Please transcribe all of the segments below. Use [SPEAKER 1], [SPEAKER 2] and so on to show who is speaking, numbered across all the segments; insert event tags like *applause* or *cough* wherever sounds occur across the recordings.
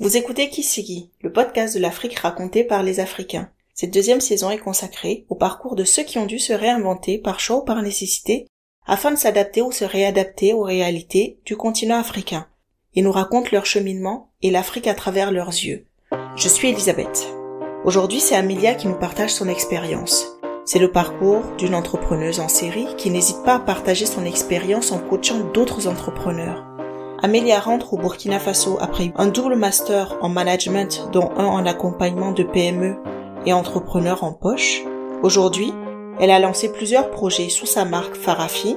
[SPEAKER 1] Vous écoutez Kisigi, le podcast de l'Afrique raconté par les Africains. Cette deuxième saison est consacrée au parcours de ceux qui ont dû se réinventer par choix ou par nécessité afin de s'adapter ou se réadapter aux réalités du continent africain. Ils nous racontent leur cheminement et l'Afrique à travers leurs yeux. Je suis Elisabeth. Aujourd'hui, c'est Amelia qui nous partage son expérience. C'est le parcours d'une entrepreneuse en série qui n'hésite pas à partager son expérience en coachant d'autres entrepreneurs. Amélia rentre au Burkina Faso après un double master en management dont un en accompagnement de PME et entrepreneurs en poche. Aujourd'hui, elle a lancé plusieurs projets sous sa marque Farafi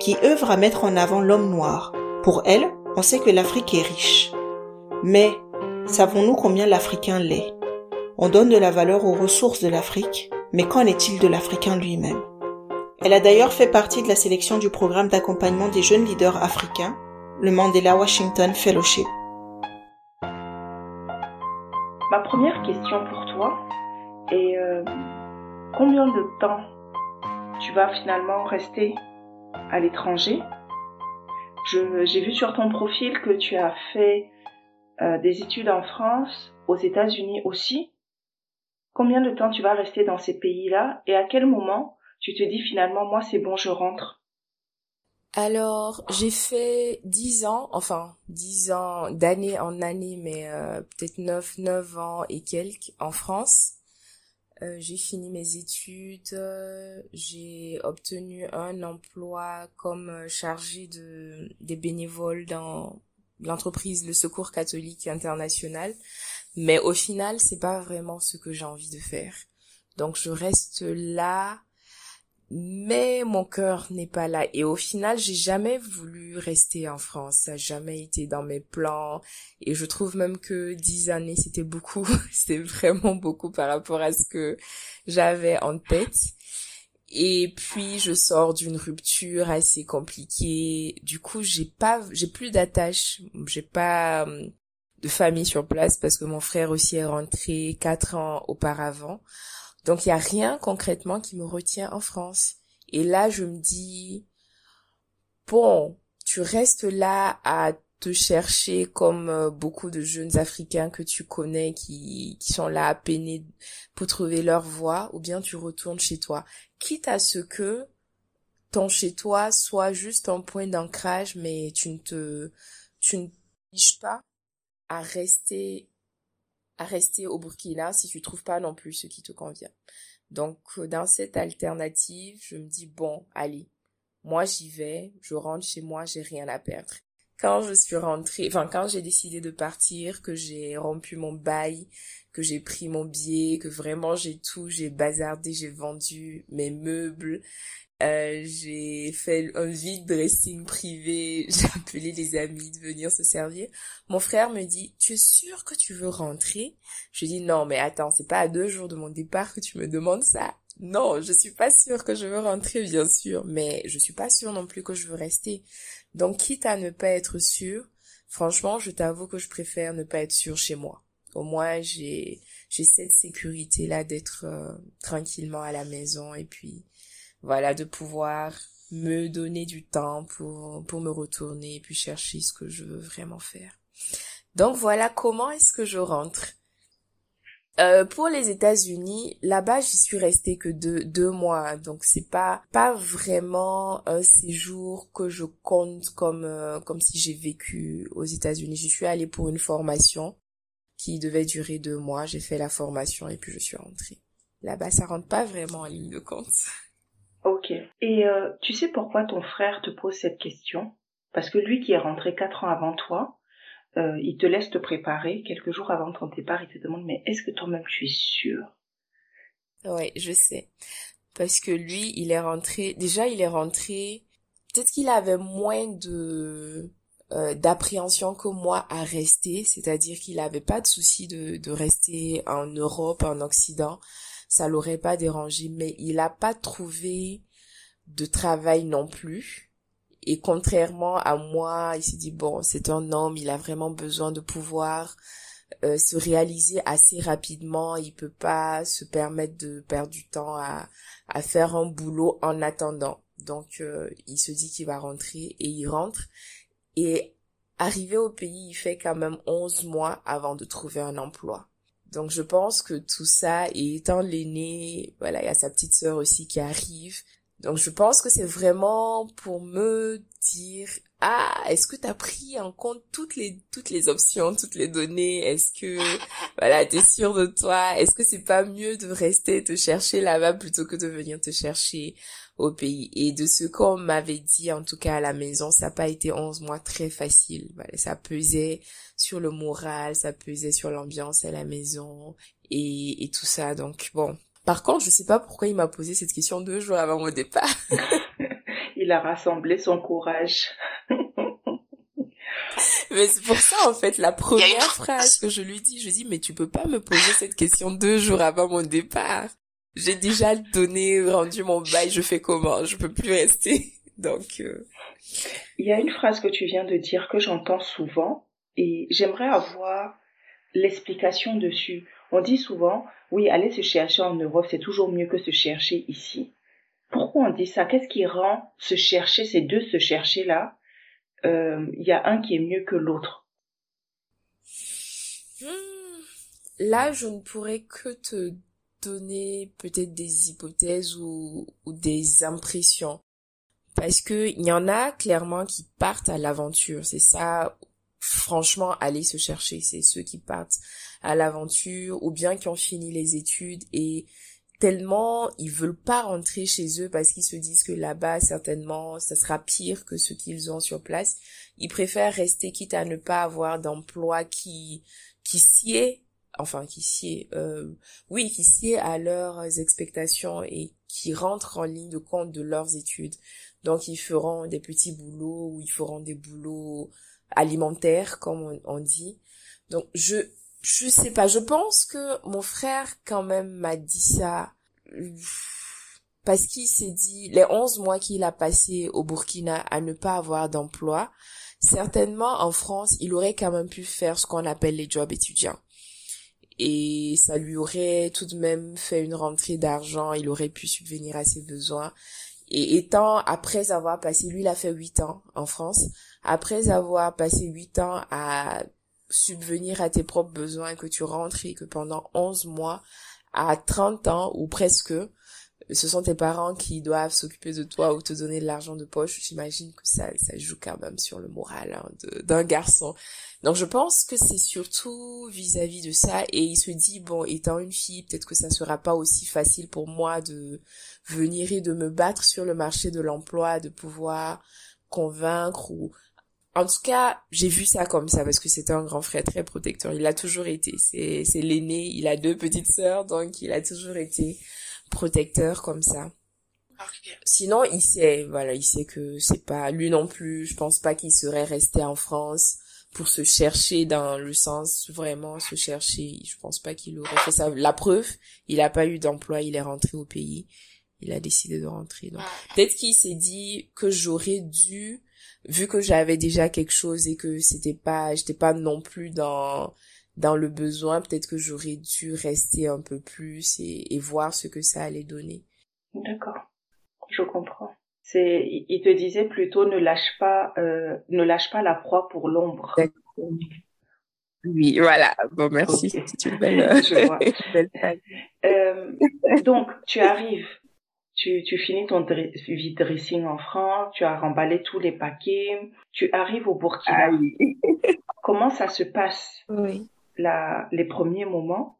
[SPEAKER 1] qui œuvre à mettre en avant l'homme noir. Pour elle, on sait que l'Afrique est riche. Mais savons-nous combien l'Africain l'est? On donne de la valeur aux ressources de l'Afrique, mais qu'en est-il de l'Africain lui-même? Elle a d'ailleurs fait partie de la sélection du programme d'accompagnement des jeunes leaders africains le Mandela Washington Fellowship.
[SPEAKER 2] Ma première question pour toi est euh, combien de temps tu vas finalement rester à l'étranger? J'ai vu sur ton profil que tu as fait euh, des études en France, aux États-Unis aussi. Combien de temps tu vas rester dans ces pays-là et à quel moment tu te dis finalement moi c'est bon je rentre?
[SPEAKER 3] Alors, j'ai fait dix ans, enfin dix ans d'année en année, mais euh, peut-être neuf, neuf ans et quelques en France. Euh, j'ai fini mes études, euh, j'ai obtenu un emploi comme chargé de des bénévoles dans l'entreprise Le Secours catholique international, mais au final, c'est pas vraiment ce que j'ai envie de faire. Donc je reste là mais mon cœur n'est pas là. Et au final j'ai jamais voulu rester en France. Ça n'a jamais été dans mes plans. Et je trouve même que dix années c'était beaucoup. *laughs* C'est vraiment beaucoup par rapport à ce que j'avais en tête. Et puis je sors d'une rupture assez compliquée. Du coup j'ai pas j'ai plus d'attache. J'ai pas hum, de famille sur place parce que mon frère aussi est rentré quatre ans auparavant donc il y a rien concrètement qui me retient en France. Et là, je me dis bon, tu restes là à te chercher comme euh, beaucoup de jeunes africains que tu connais qui qui sont là à peiner pour trouver leur voie ou bien tu retournes chez toi. Quitte à ce que ton chez toi soit juste un point d'ancrage mais tu ne te tu ne pas à rester à rester au Burkina si tu trouves pas non plus ce qui te convient. Donc euh, dans cette alternative, je me dis bon, allez, moi j'y vais, je rentre chez moi, j'ai rien à perdre. Quand je suis rentrée, enfin quand j'ai décidé de partir, que j'ai rompu mon bail, que j'ai pris mon billet, que vraiment j'ai tout, j'ai bazardé, j'ai vendu mes meubles, euh, j'ai fait un vide dressing privé, *laughs* j'ai appelé les amis de venir se servir. Mon frère me dit, tu es sûr que tu veux rentrer? Je dis, non, mais attends, c'est pas à deux jours de mon départ que tu me demandes ça. Non, je suis pas sûre que je veux rentrer, bien sûr, mais je suis pas sûre non plus que je veux rester. Donc, quitte à ne pas être sûre, franchement, je t'avoue que je préfère ne pas être sûre chez moi. Au moins, j'ai j'ai cette sécurité là d'être euh, tranquillement à la maison et puis voilà, de pouvoir me donner du temps pour, pour me retourner et puis chercher ce que je veux vraiment faire. Donc voilà comment est-ce que je rentre. Euh, pour les États-Unis, là-bas, j'y suis restée que deux, deux mois, donc c'est pas pas vraiment un séjour que je compte comme euh, comme si j'ai vécu aux États-Unis. Je suis allée pour une formation qui devait durer deux mois. J'ai fait la formation et puis je suis rentrée. Là-bas, ça rentre pas vraiment en ligne de compte.
[SPEAKER 2] Ok. Et euh, tu sais pourquoi ton frère te pose cette question? Parce que lui qui est rentré quatre ans avant toi, euh, il te laisse te préparer quelques jours avant ton départ. Il te demande mais est-ce que toi-même tu es sûr?
[SPEAKER 3] Ouais, je sais. Parce que lui, il est rentré. Déjà, il est rentré. Peut-être qu'il avait moins de euh, d'appréhension que moi à rester, c'est-à-dire qu'il avait pas de souci de, de rester en Europe, en Occident ça l'aurait pas dérangé, mais il a pas trouvé de travail non plus. Et contrairement à moi, il s'est dit bon, c'est un homme, il a vraiment besoin de pouvoir euh, se réaliser assez rapidement. Il peut pas se permettre de perdre du temps à, à faire un boulot en attendant. Donc, euh, il se dit qu'il va rentrer et il rentre. Et arrivé au pays, il fait quand même 11 mois avant de trouver un emploi. Donc je pense que tout ça, et étant l'aîné, voilà, il y a sa petite sœur aussi qui arrive. Donc je pense que c'est vraiment pour me dire ah est-ce que tu as pris en compte toutes les toutes les options toutes les données? Est-ce que *laughs* voilà t'es sûr de toi? Est-ce que c'est pas mieux de rester te chercher là-bas plutôt que de venir te chercher au pays? Et de ce qu'on m'avait dit en tout cas à la maison ça n'a pas été 11 mois très facile. Voilà ça pesait sur le moral ça pesait sur l'ambiance à la maison et, et tout ça. Donc bon par contre, je sais pas pourquoi il m'a posé cette question deux jours avant mon départ. *laughs*
[SPEAKER 2] il a rassemblé son courage. *laughs*
[SPEAKER 3] mais c'est pour ça, en fait, la première phrase que je lui dis, je dis, mais tu peux pas me poser cette question deux jours avant mon départ. J'ai déjà donné, rendu mon bail, je fais comment? Je peux plus rester. *laughs* Donc, euh,
[SPEAKER 2] il y a une phrase que tu viens de dire que j'entends souvent et j'aimerais avoir l'explication dessus. On dit souvent, oui, aller se chercher en Europe, c'est toujours mieux que se chercher ici. Pourquoi on dit ça? Qu'est-ce qui rend se chercher, ces deux se chercher là euh, Il y a un qui est mieux que l'autre.
[SPEAKER 3] Hmm. Là, je ne pourrais que te donner peut-être des hypothèses ou, ou des impressions. Parce que il y en a clairement qui partent à l'aventure. C'est ça franchement aller se chercher. C'est ceux qui partent à l'aventure ou bien qui ont fini les études et tellement ils veulent pas rentrer chez eux parce qu'ils se disent que là-bas certainement ça sera pire que ce qu'ils ont sur place. Ils préfèrent rester quitte à ne pas avoir d'emploi qui qui sied enfin qui sied euh, oui qui sied à leurs expectations et qui rentrent en ligne de compte de leurs études. Donc ils feront des petits boulots ou ils feront des boulots alimentaire, comme on, dit. Donc, je, je sais pas, je pense que mon frère, quand même, m'a dit ça parce qu'il s'est dit, les 11 mois qu'il a passé au Burkina à ne pas avoir d'emploi, certainement en France, il aurait quand même pu faire ce qu'on appelle les jobs étudiants. Et ça lui aurait tout de même fait une rentrée d'argent, il aurait pu subvenir à ses besoins. Et étant, après avoir passé, lui, il a fait 8 ans en France, après avoir passé huit ans à subvenir à tes propres besoins, que tu rentres et que pendant 11 mois, à 30 ans ou presque, ce sont tes parents qui doivent s'occuper de toi ou te donner de l'argent de poche, j'imagine que ça, ça joue quand même sur le moral hein, d'un garçon. Donc je pense que c'est surtout vis-à-vis -vis de ça et il se dit bon étant une fille peut-être que ça sera pas aussi facile pour moi de venir et de me battre sur le marché de l'emploi, de pouvoir convaincre ou en tout cas, j'ai vu ça comme ça parce que c'était un grand frère très protecteur. Il a toujours été. C'est, l'aîné. Il a deux petites sœurs, donc il a toujours été protecteur comme ça. Sinon, il sait, voilà, il sait que c'est pas lui non plus. Je pense pas qu'il serait resté en France pour se chercher dans le sens vraiment se chercher. Je pense pas qu'il aurait fait ça. La preuve, il a pas eu d'emploi. Il est rentré au pays. Il a décidé de rentrer. Donc, peut-être qu'il s'est dit que j'aurais dû vu que j'avais déjà quelque chose et que c'était pas j'étais pas non plus dans dans le besoin peut-être que j'aurais dû rester un peu plus et, et voir ce que ça allait donner.
[SPEAKER 2] D'accord. Je comprends. C'est il te disait plutôt ne lâche pas euh, ne lâche pas la proie pour l'ombre.
[SPEAKER 3] Oui voilà. Bon merci. C'est une belle, *laughs* je vois. *laughs*
[SPEAKER 2] belle euh, donc tu arrives tu, tu finis ton vide dressing en France, tu as remballé tous les paquets, tu arrives au Burkina. Comment ça se passe?
[SPEAKER 3] Oui.
[SPEAKER 2] La, les premiers moments.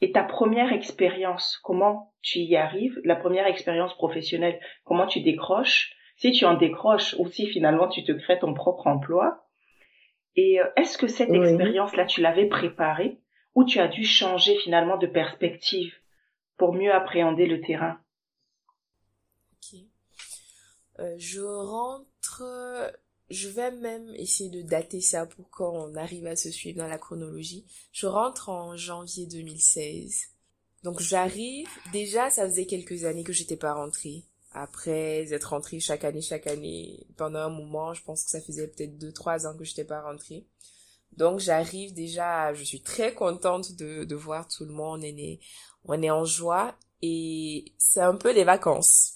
[SPEAKER 2] Et ta première expérience, comment tu y arrives, la première expérience professionnelle, comment tu décroches, si tu en décroches ou si finalement tu te crées ton propre emploi. Et euh, est-ce que cette expérience-là, tu l'avais préparée? Ou tu as dû changer finalement de perspective pour mieux appréhender le terrain?
[SPEAKER 3] Euh, je rentre, je vais même essayer de dater ça pour qu'on arrive à se suivre dans la chronologie. Je rentre en janvier 2016. Donc j'arrive, déjà ça faisait quelques années que j'étais pas rentrée. Après être rentrée chaque année, chaque année, pendant un moment, je pense que ça faisait peut-être deux, trois ans que j'étais pas rentrée. Donc j'arrive déjà, je suis très contente de, de voir tout le monde, on est, on est en joie et c'est un peu des vacances.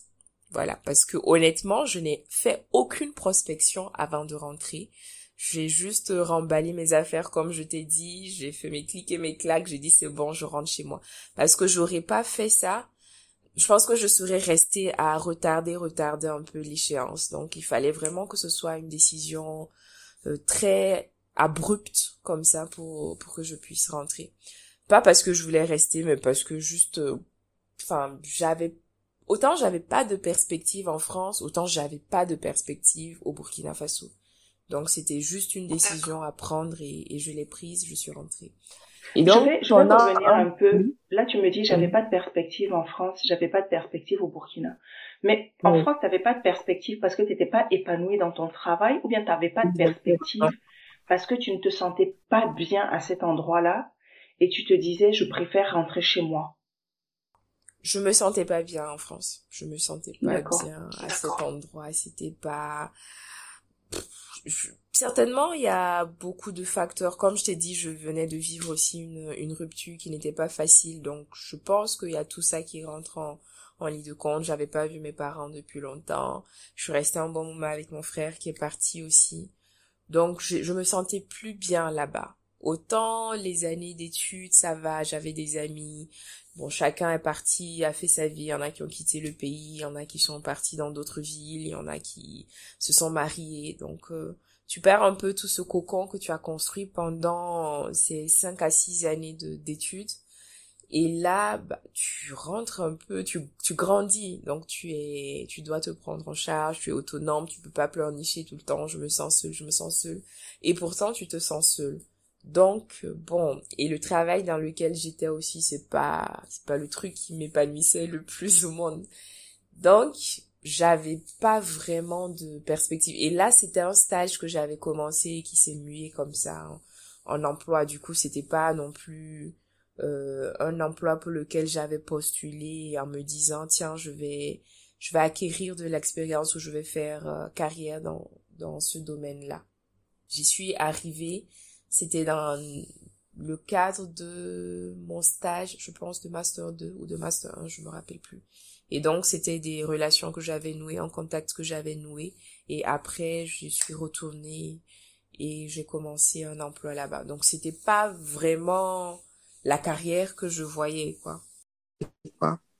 [SPEAKER 3] Voilà, parce que honnêtement, je n'ai fait aucune prospection avant de rentrer. J'ai juste remballé mes affaires comme je t'ai dit, j'ai fait mes clics et mes claques, j'ai dit c'est bon, je rentre chez moi. Parce que j'aurais pas fait ça, je pense que je serais restée à retarder, retarder un peu l'échéance. Donc il fallait vraiment que ce soit une décision euh, très abrupte comme ça pour pour que je puisse rentrer. Pas parce que je voulais rester, mais parce que juste, euh, enfin, j'avais autant j'avais pas de perspective en France, autant j'avais pas de perspective au Burkina Faso. Donc c'était juste une décision à prendre et, je l'ai prise, je suis rentrée.
[SPEAKER 2] Et donc, je vais, je vais revenir un peu. Là, tu me dis, j'avais pas de perspective en France, j'avais pas de perspective au Burkina. Mais en France, tu n'avais pas de perspective parce que tu n'étais pas épanoui dans ton travail ou bien tu n'avais pas de perspective parce que tu ne te sentais pas bien à cet endroit-là et tu te disais, je préfère rentrer chez moi.
[SPEAKER 3] Je me sentais pas bien en France. Je me sentais pas bien à cet endroit. C'était pas, certainement, il y a beaucoup de facteurs. Comme je t'ai dit, je venais de vivre aussi une, une rupture qui n'était pas facile. Donc, je pense qu'il y a tout ça qui rentre en, en lit de compte. J'avais pas vu mes parents depuis longtemps. Je suis restée un bon moment avec mon frère qui est parti aussi. Donc, je, je me sentais plus bien là-bas. Autant les années d'études, ça va, j'avais des amis. Bon, chacun est parti, a fait sa vie. Il y en a qui ont quitté le pays, il y en a qui sont partis dans d'autres villes, il y en a qui se sont mariés. Donc, euh, tu perds un peu tout ce cocon que tu as construit pendant ces cinq à six années d'études. Et là, bah, tu rentres un peu, tu, tu grandis, donc tu es, tu dois te prendre en charge, tu es autonome, tu peux pas pleurnicher tout le temps, je me sens seul, je me sens seul. Et pourtant, tu te sens seul. Donc bon, et le travail dans lequel j'étais aussi, c'est pas c'est pas le truc qui m'épanouissait le plus au monde. Donc j'avais pas vraiment de perspective. Et là, c'était un stage que j'avais commencé et qui s'est mué comme ça en, emploi. Du coup, c'était pas non plus euh, un emploi pour lequel j'avais postulé en me disant tiens, je vais je vais acquérir de l'expérience ou je vais faire euh, carrière dans dans ce domaine-là. J'y suis arrivée c'était dans le cadre de mon stage, je pense, de Master 2 ou de Master 1, je me rappelle plus. Et donc, c'était des relations que j'avais nouées, un contact que j'avais noué. Et après, je suis retournée et j'ai commencé un emploi là-bas. Donc, c'était pas vraiment la carrière que je voyais, quoi.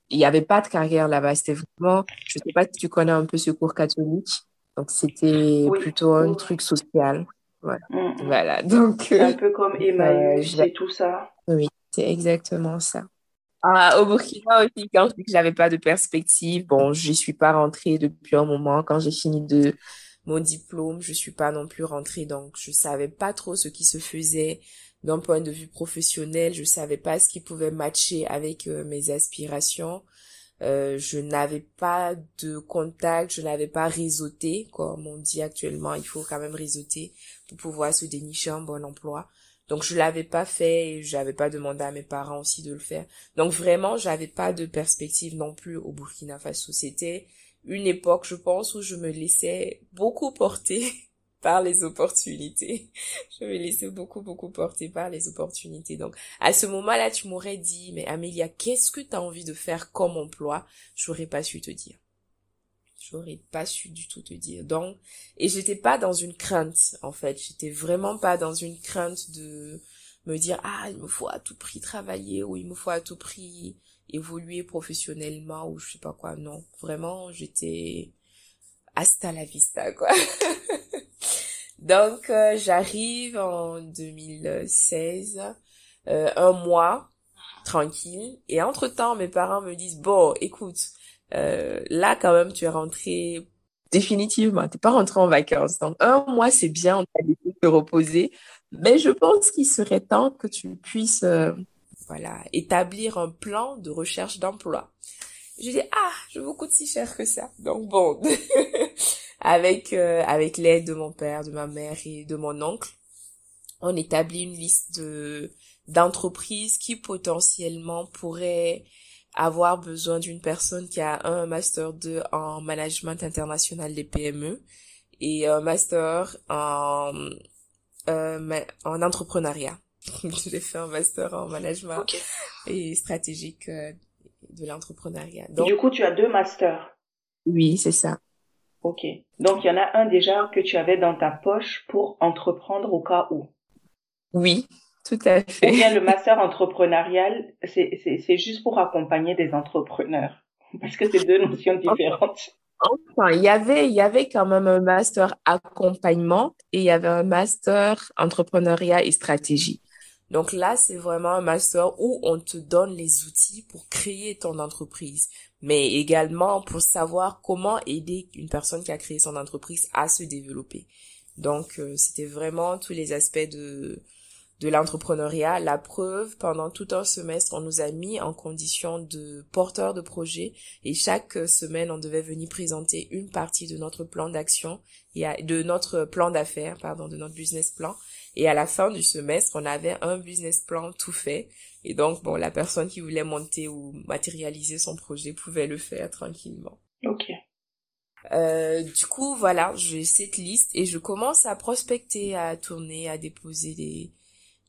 [SPEAKER 3] Il n'y avait pas de carrière là-bas. C'était vraiment, je sais pas si tu connais un peu ce cours catholique. Donc, c'était plutôt un truc social. Voilà. Mm. voilà. Donc,
[SPEAKER 2] un peu comme Emmaüs euh, et tout ça.
[SPEAKER 3] Oui, c'est exactement ça. Ah, au Burkina aussi, quand je dis que j'avais pas de perspective, bon, j'y suis pas rentrée depuis un moment. Quand j'ai fini de mon diplôme, je suis pas non plus rentrée, donc je savais pas trop ce qui se faisait d'un point de vue professionnel. Je savais pas ce qui pouvait matcher avec euh, mes aspirations. Euh, je n'avais pas de contact, je n'avais pas réseauté, comme on dit actuellement, il faut quand même réseauter pour pouvoir se dénicher un bon emploi. Donc je l'avais pas fait et j'avais pas demandé à mes parents aussi de le faire. Donc vraiment, j'avais pas de perspective non plus au Burkina Faso. C'était une époque, je pense, où je me laissais beaucoup porter *laughs* par les opportunités. *laughs* Je me laissais beaucoup, beaucoup porter par les opportunités. Donc, à ce moment-là, tu m'aurais dit, mais Amélia, qu'est-ce que tu as envie de faire comme emploi? J'aurais pas su te dire. J'aurais pas su du tout te dire. Donc, et j'étais pas dans une crainte, en fait. J'étais vraiment pas dans une crainte de me dire, ah, il me faut à tout prix travailler ou il me faut à tout prix évoluer professionnellement ou je sais pas quoi. Non, vraiment, j'étais hasta la vista, quoi. *laughs* Donc, euh, j'arrive en 2016, euh, un mois, tranquille. Et entre-temps, mes parents me disent, bon, écoute, euh, là, quand même, tu es rentré définitivement. T'es pas rentré en vacances. Donc, un mois, c'est bien, on t'a laissé te reposer. Mais je pense qu'il serait temps que tu puisses, voilà, établir un plan de recherche d'emploi. Je dis, ah, je vous coûte si cher que ça. Donc, bon. *laughs* avec euh, avec l'aide de mon père, de ma mère et de mon oncle, on établit une liste de d'entreprises qui potentiellement pourraient avoir besoin d'une personne qui a un master 2 en management international des PME et un master en euh, en entrepreneuriat. *laughs* J'ai fait un master en management et stratégique euh, de l'entrepreneuriat.
[SPEAKER 2] Du coup, tu as deux masters.
[SPEAKER 3] Oui, c'est ça.
[SPEAKER 2] Ok. Donc il y en a un déjà que tu avais dans ta poche pour entreprendre au cas où.
[SPEAKER 3] Oui, tout à fait.
[SPEAKER 2] Ou bien le *laughs* master entrepreneurial, c'est juste pour accompagner des entrepreneurs. Parce que c'est deux notions différentes.
[SPEAKER 3] Enfin, il y avait, il y avait quand même un master accompagnement et il y avait un master entrepreneuriat et stratégie. Donc là, c'est vraiment un master où on te donne les outils pour créer ton entreprise, mais également pour savoir comment aider une personne qui a créé son entreprise à se développer. Donc, euh, c'était vraiment tous les aspects de de l'entrepreneuriat. La preuve, pendant tout un semestre, on nous a mis en condition de porteurs de projet et chaque semaine, on devait venir présenter une partie de notre plan d'action de notre plan d'affaires, pardon, de notre business plan. Et à la fin du semestre, on avait un business plan tout fait. Et donc, bon, la personne qui voulait monter ou matérialiser son projet pouvait le faire tranquillement.
[SPEAKER 2] Ok.
[SPEAKER 3] Euh, du coup, voilà, j'ai cette liste et je commence à prospecter, à tourner, à déposer des,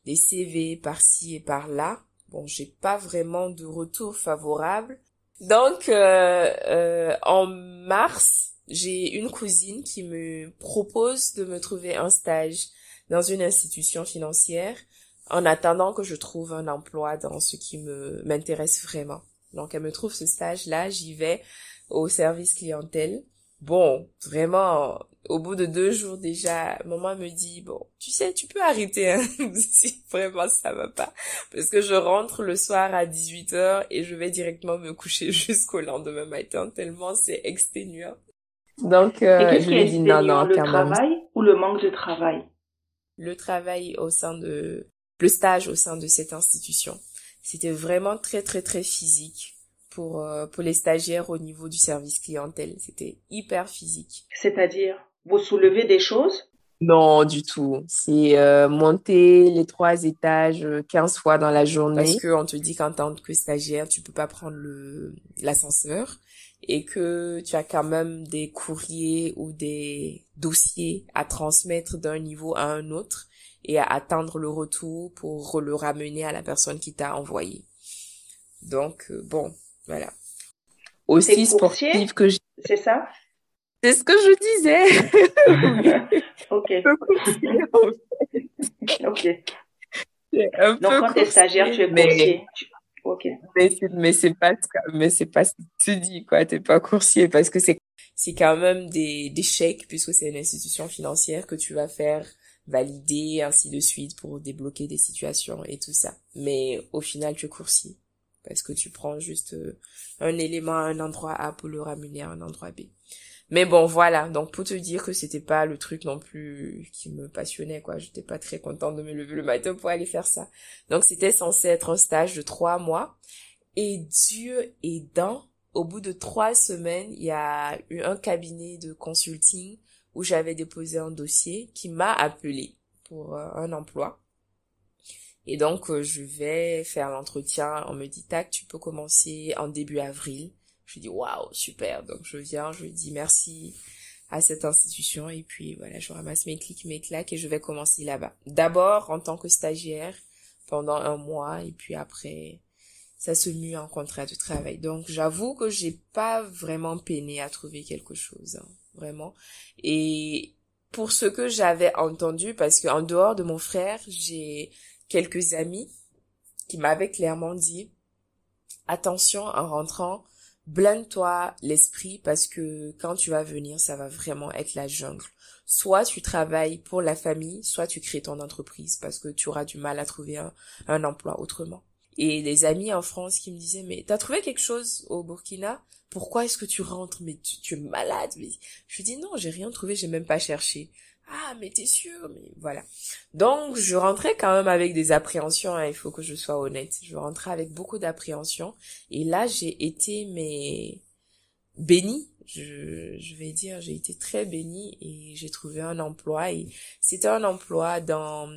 [SPEAKER 3] des CV par-ci et par-là. Bon, j'ai pas vraiment de retour favorable. Donc, euh, euh, en mars, j'ai une cousine qui me propose de me trouver un stage dans une institution financière en attendant que je trouve un emploi dans ce qui me m'intéresse vraiment. Donc, elle me trouve ce stage-là, j'y vais au service clientèle. Bon, vraiment, au bout de deux jours déjà, maman me dit, bon, tu sais, tu peux arrêter, hein, *laughs* si vraiment ça va pas. Parce que je rentre le soir à 18h et je vais directement me coucher *laughs* jusqu'au lendemain matin, tellement c'est exténuant.
[SPEAKER 2] Donc, euh, je lui dis non, non, le travail ou le manque de travail?
[SPEAKER 3] Le travail au sein de, le stage au sein de cette institution. C'était vraiment très, très, très physique pour, euh, pour les stagiaires au niveau du service clientèle. C'était hyper physique.
[SPEAKER 2] C'est-à-dire, vous soulevez des choses?
[SPEAKER 3] Non, du tout. C'est euh, monter les trois étages 15 fois dans la journée. Parce qu'on te dit qu'en tant que stagiaire, tu peux pas prendre le l'ascenseur et que tu as quand même des courriers ou des dossiers à transmettre d'un niveau à un autre et à attendre le retour pour le ramener à la personne qui t'a envoyé. Donc, euh, bon, voilà.
[SPEAKER 2] Aussi sportive que j'ai. C'est ça?
[SPEAKER 3] C'est ce que je
[SPEAKER 2] disais. *laughs* ok. ok. Donc, quand tu es stagiaire, tu es coursier. Ok.
[SPEAKER 3] Mais c'est pas mais c'est pas ce que tu dis quoi. T'es pas coursier parce que c'est c'est quand même des des chèques puisque c'est une institution financière que tu vas faire valider ainsi de suite pour débloquer des situations et tout ça. Mais au final, tu coursier parce que tu prends juste euh, un élément à un endroit A pour le ramener à un endroit B. Mais bon, voilà. Donc, pour te dire que c'était pas le truc non plus qui me passionnait, quoi. J'étais pas très contente de me lever le matin pour aller faire ça. Donc, c'était censé être un stage de trois mois. Et Dieu aidant, au bout de trois semaines, il y a eu un cabinet de consulting où j'avais déposé un dossier qui m'a appelé pour euh, un emploi. Et donc, euh, je vais faire l'entretien. On me dit, tac, tu peux commencer en début avril. Je dis, waouh, super. Donc, je viens, je dis merci à cette institution. Et puis, voilà, je ramasse mes clics, mes claques et je vais commencer là-bas. D'abord, en tant que stagiaire, pendant un mois. Et puis après, ça se mue en contrat de travail. Donc, j'avoue que j'ai pas vraiment peiné à trouver quelque chose. Hein, vraiment. Et pour ce que j'avais entendu, parce qu'en dehors de mon frère, j'ai quelques amis qui m'avaient clairement dit attention en rentrant, blinde-toi l'esprit parce que quand tu vas venir, ça va vraiment être la jungle. Soit tu travailles pour la famille, soit tu crées ton entreprise parce que tu auras du mal à trouver un, emploi autrement. Et des amis en France qui me disaient mais t'as trouvé quelque chose au Burkina? Pourquoi est-ce que tu rentres? Mais tu, tu es malade mais je dis non j'ai rien trouvé j'ai même pas cherché ah mais t'es sûr mais voilà. Donc je rentrais quand même avec des appréhensions hein, il faut que je sois honnête. Je rentrais avec beaucoup d'appréhension et là j'ai été mais bénie. Je, je vais dire j'ai été très bénie et j'ai trouvé un emploi. Et c'était un emploi dans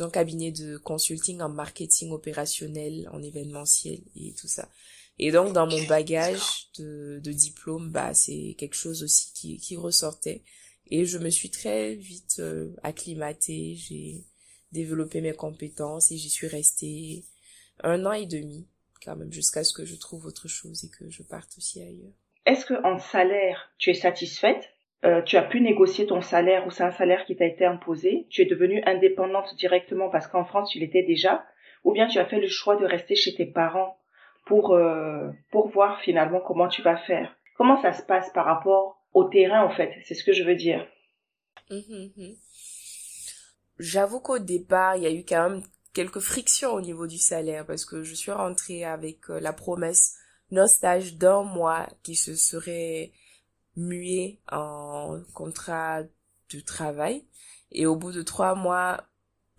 [SPEAKER 3] un cabinet de consulting en marketing opérationnel en événementiel et tout ça. Et donc dans mon bagage de, de diplôme bah c'est quelque chose aussi qui, qui ressortait et je me suis très vite euh, acclimatée, j'ai développé mes compétences et j'y suis restée un an et demi quand même jusqu'à ce que je trouve autre chose et que je parte aussi ailleurs.
[SPEAKER 2] Est-ce que en salaire, tu es satisfaite? Euh, tu as pu négocier ton salaire ou c'est un salaire qui t'a été imposé, tu es devenue indépendante directement parce qu'en France tu l'étais déjà, ou bien tu as fait le choix de rester chez tes parents pour euh, pour voir finalement comment tu vas faire? Comment ça se passe par rapport au terrain en fait, c'est ce que je veux dire.
[SPEAKER 3] Mhm, mhm. J'avoue qu'au départ, il y a eu quand même quelques frictions au niveau du salaire parce que je suis rentrée avec euh, la promesse d'un stage d'un mois qui se serait mué en contrat de travail. Et au bout de trois mois,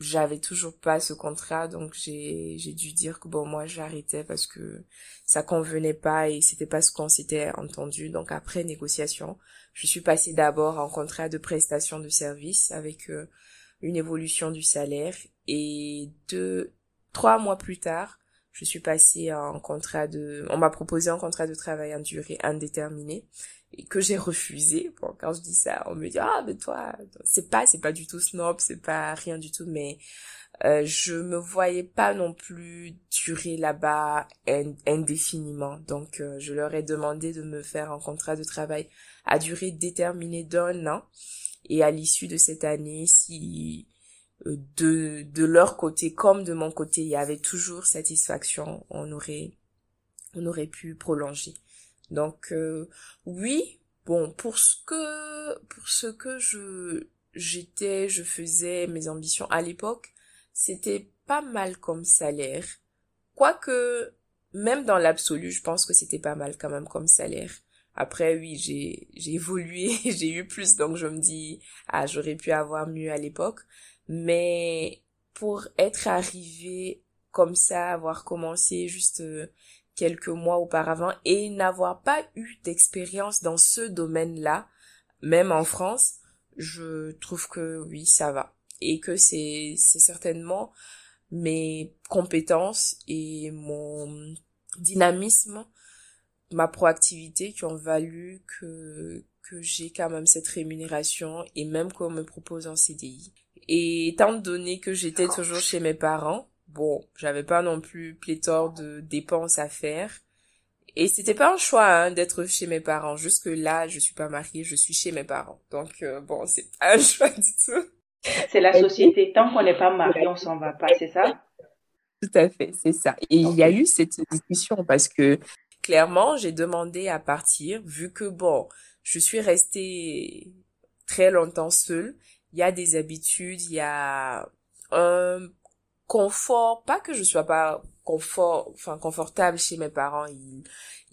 [SPEAKER 3] j'avais toujours pas ce contrat, donc j'ai j'ai dû dire que bon moi j'arrêtais parce que ça convenait pas et c'était pas ce qu'on s'était entendu. Donc après négociation, je suis passée d'abord en contrat de prestation de service avec euh, une évolution du salaire et deux trois mois plus tard, je suis passée en contrat de on m'a proposé un contrat de travail en durée indéterminée et que j'ai refusé. Bon, quand je dis ça, on me dit ah mais toi, c'est pas c'est pas du tout snob, c'est pas rien du tout, mais euh, je me voyais pas non plus durer là-bas indéfiniment. Donc euh, je leur ai demandé de me faire un contrat de travail à durée déterminée d'un an. Et à l'issue de cette année, si euh, de de leur côté comme de mon côté, il y avait toujours satisfaction, on aurait on aurait pu prolonger. Donc euh, oui, bon pour ce que pour ce que je j'étais, je faisais mes ambitions à l'époque, c'était pas mal comme salaire. Quoique même dans l'absolu, je pense que c'était pas mal quand même comme salaire. Après oui, j'ai j'ai évolué, *laughs* j'ai eu plus donc je me dis ah, j'aurais pu avoir mieux à l'époque, mais pour être arrivé comme ça, avoir commencé juste euh, quelques mois auparavant et n'avoir pas eu d'expérience dans ce domaine-là, même en France, je trouve que oui, ça va. Et que c'est, c'est certainement mes compétences et mon dynamisme, ma proactivité qui ont valu que, que j'ai quand même cette rémunération et même qu'on me propose un CDI. Et étant donné que j'étais toujours chez mes parents, bon, j'avais pas non plus pléthore de dépenses à faire. Et c'était pas un choix hein, d'être chez mes parents. Jusque là, je suis pas mariée, je suis chez mes parents. Donc euh, bon, c'est pas un *laughs* choix du tout.
[SPEAKER 2] C'est la société. Tant qu'on n'est pas marié, on s'en va pas, c'est ça?
[SPEAKER 3] Tout à fait, c'est ça. Et il y a eu cette discussion parce que clairement, j'ai demandé à partir vu que bon, je suis restée très longtemps seule. Il y a des habitudes, il y a un confort, pas que je sois pas confort, enfin confortable chez mes parents, ils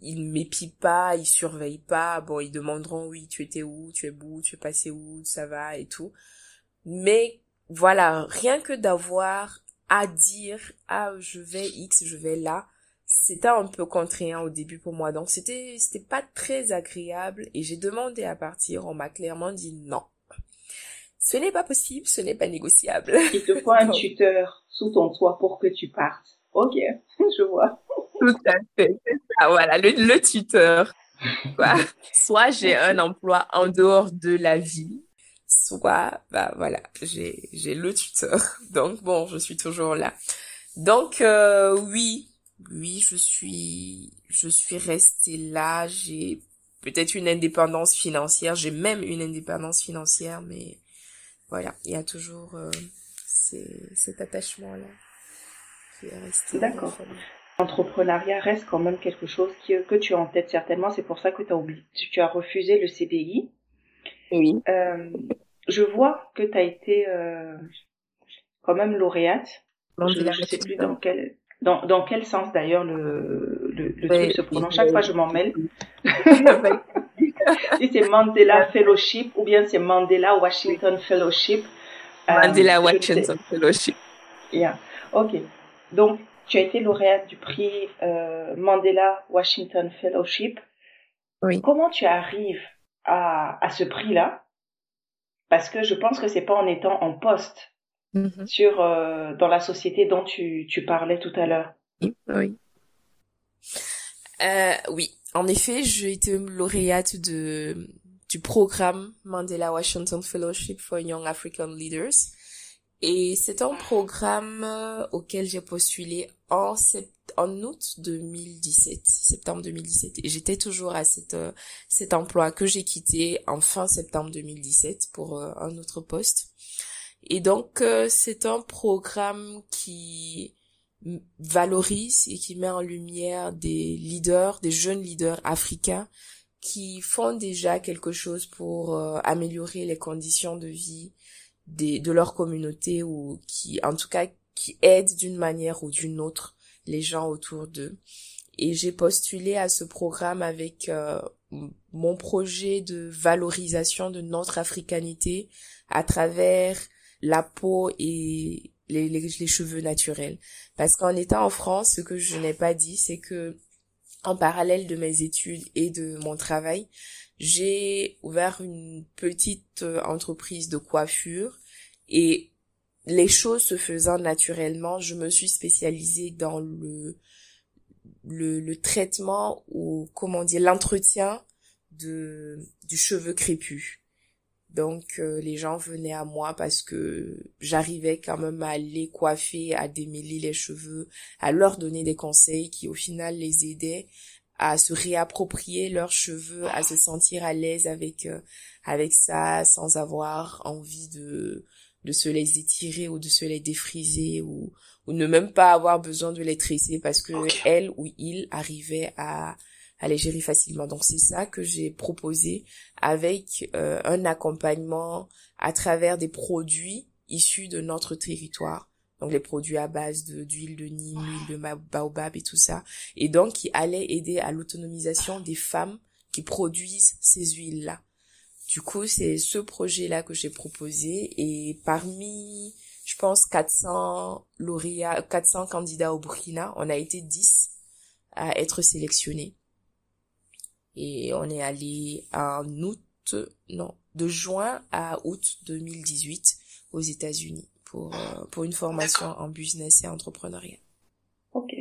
[SPEAKER 3] ils m'épient pas, ils surveillent pas, bon ils demanderont oui tu étais où, tu es où, tu es passé où, ça va et tout. Mais voilà, rien que d'avoir à dire ah je vais X, je vais là, c'était un peu contraignant au début pour moi. Donc c'était c'était pas très agréable et j'ai demandé à partir, on m'a clairement dit non ce n'est pas possible, ce n'est pas négociable.
[SPEAKER 2] Il te faut un *laughs* tuteur sous ton toit pour que tu partes. Ok, *laughs* je vois.
[SPEAKER 3] Tout à fait, c'est ça, voilà, le, tuteur. *laughs* Soit j'ai un emploi en dehors de la vie, soit, bah voilà, j'ai, j'ai le tuteur. Donc bon, je suis toujours là. Donc euh, oui, oui, je suis, je suis restée là. J'ai peut-être une indépendance financière. J'ai même une indépendance financière, mais voilà, il y a toujours euh, cet attachement-là qui est resté.
[SPEAKER 2] D'accord. L'entrepreneuriat reste quand même quelque chose qui, que tu as en tête certainement. C'est pour ça que as oublié, tu as refusé le CDI.
[SPEAKER 3] Oui.
[SPEAKER 2] Euh, je vois que tu as été euh, quand même lauréate. je ne sais plus dans quel dans, dans quel sens d'ailleurs le, le, le truc se prononce. Chaque fois, je m'en mêle. *laughs* si c'est Mandela Fellowship ou bien c'est Mandela Washington Fellowship.
[SPEAKER 3] Euh, Mandela Washington Fellowship.
[SPEAKER 2] Yeah. Ok. Donc, tu as été lauréate du prix euh, Mandela Washington Fellowship.
[SPEAKER 3] Oui.
[SPEAKER 2] Comment tu arrives à, à ce prix-là? Parce que je pense que c'est pas en étant en poste mm-hmm. sur euh, dans la société dont tu, tu parlais tout à l'heure.
[SPEAKER 3] Oui. Euh, oui. En effet, j'ai été lauréate de, du programme Mandela Washington Fellowship for Young African Leaders. Et c'est un programme euh, auquel j'ai postulé en, en août 2017, septembre 2017. Et j'étais toujours à cette, euh, cet emploi que j'ai quitté en fin septembre 2017 pour euh, un autre poste. Et donc, c'est un programme qui valorise et qui met en lumière des leaders, des jeunes leaders africains qui font déjà quelque chose pour améliorer les conditions de vie de leur communauté ou qui, en tout cas, qui aident d'une manière ou d'une autre les gens autour d'eux. Et j'ai postulé à ce programme avec euh, mon projet de valorisation de notre africanité à travers la peau et les, les, les cheveux naturels. Parce qu'en étant en France, ce que je n'ai pas dit, c'est que en parallèle de mes études et de mon travail, j'ai ouvert une petite euh, entreprise de coiffure et les choses se faisant naturellement, je me suis spécialisée dans le le, le traitement ou comment dire l'entretien de du cheveu crépus. Donc euh, les gens venaient à moi parce que j'arrivais quand même à les coiffer, à démêler les cheveux, à leur donner des conseils qui au final les aidaient à se réapproprier leurs cheveux, à se sentir à l'aise avec euh, avec ça sans avoir envie de de se les étirer ou de se les défriser ou, ou ne même pas avoir besoin de les tresser parce que elle ou il arrivait à, à les gérer facilement. Donc c'est ça que j'ai proposé avec euh, un accompagnement à travers des produits issus de notre territoire. Donc les produits à base d'huile de Nîmes, de baobab et tout ça. Et donc qui allait aider à l'autonomisation des femmes qui produisent ces huiles-là. Du coup, c'est ce projet-là que j'ai proposé et parmi, je pense, 400 lauréats, 400 candidats au Burkina, on a été 10 à être sélectionnés. Et on est allé en août, non, de juin à août 2018 aux États-Unis pour, euh, pour une formation en business et entrepreneuriat.
[SPEAKER 2] Ok.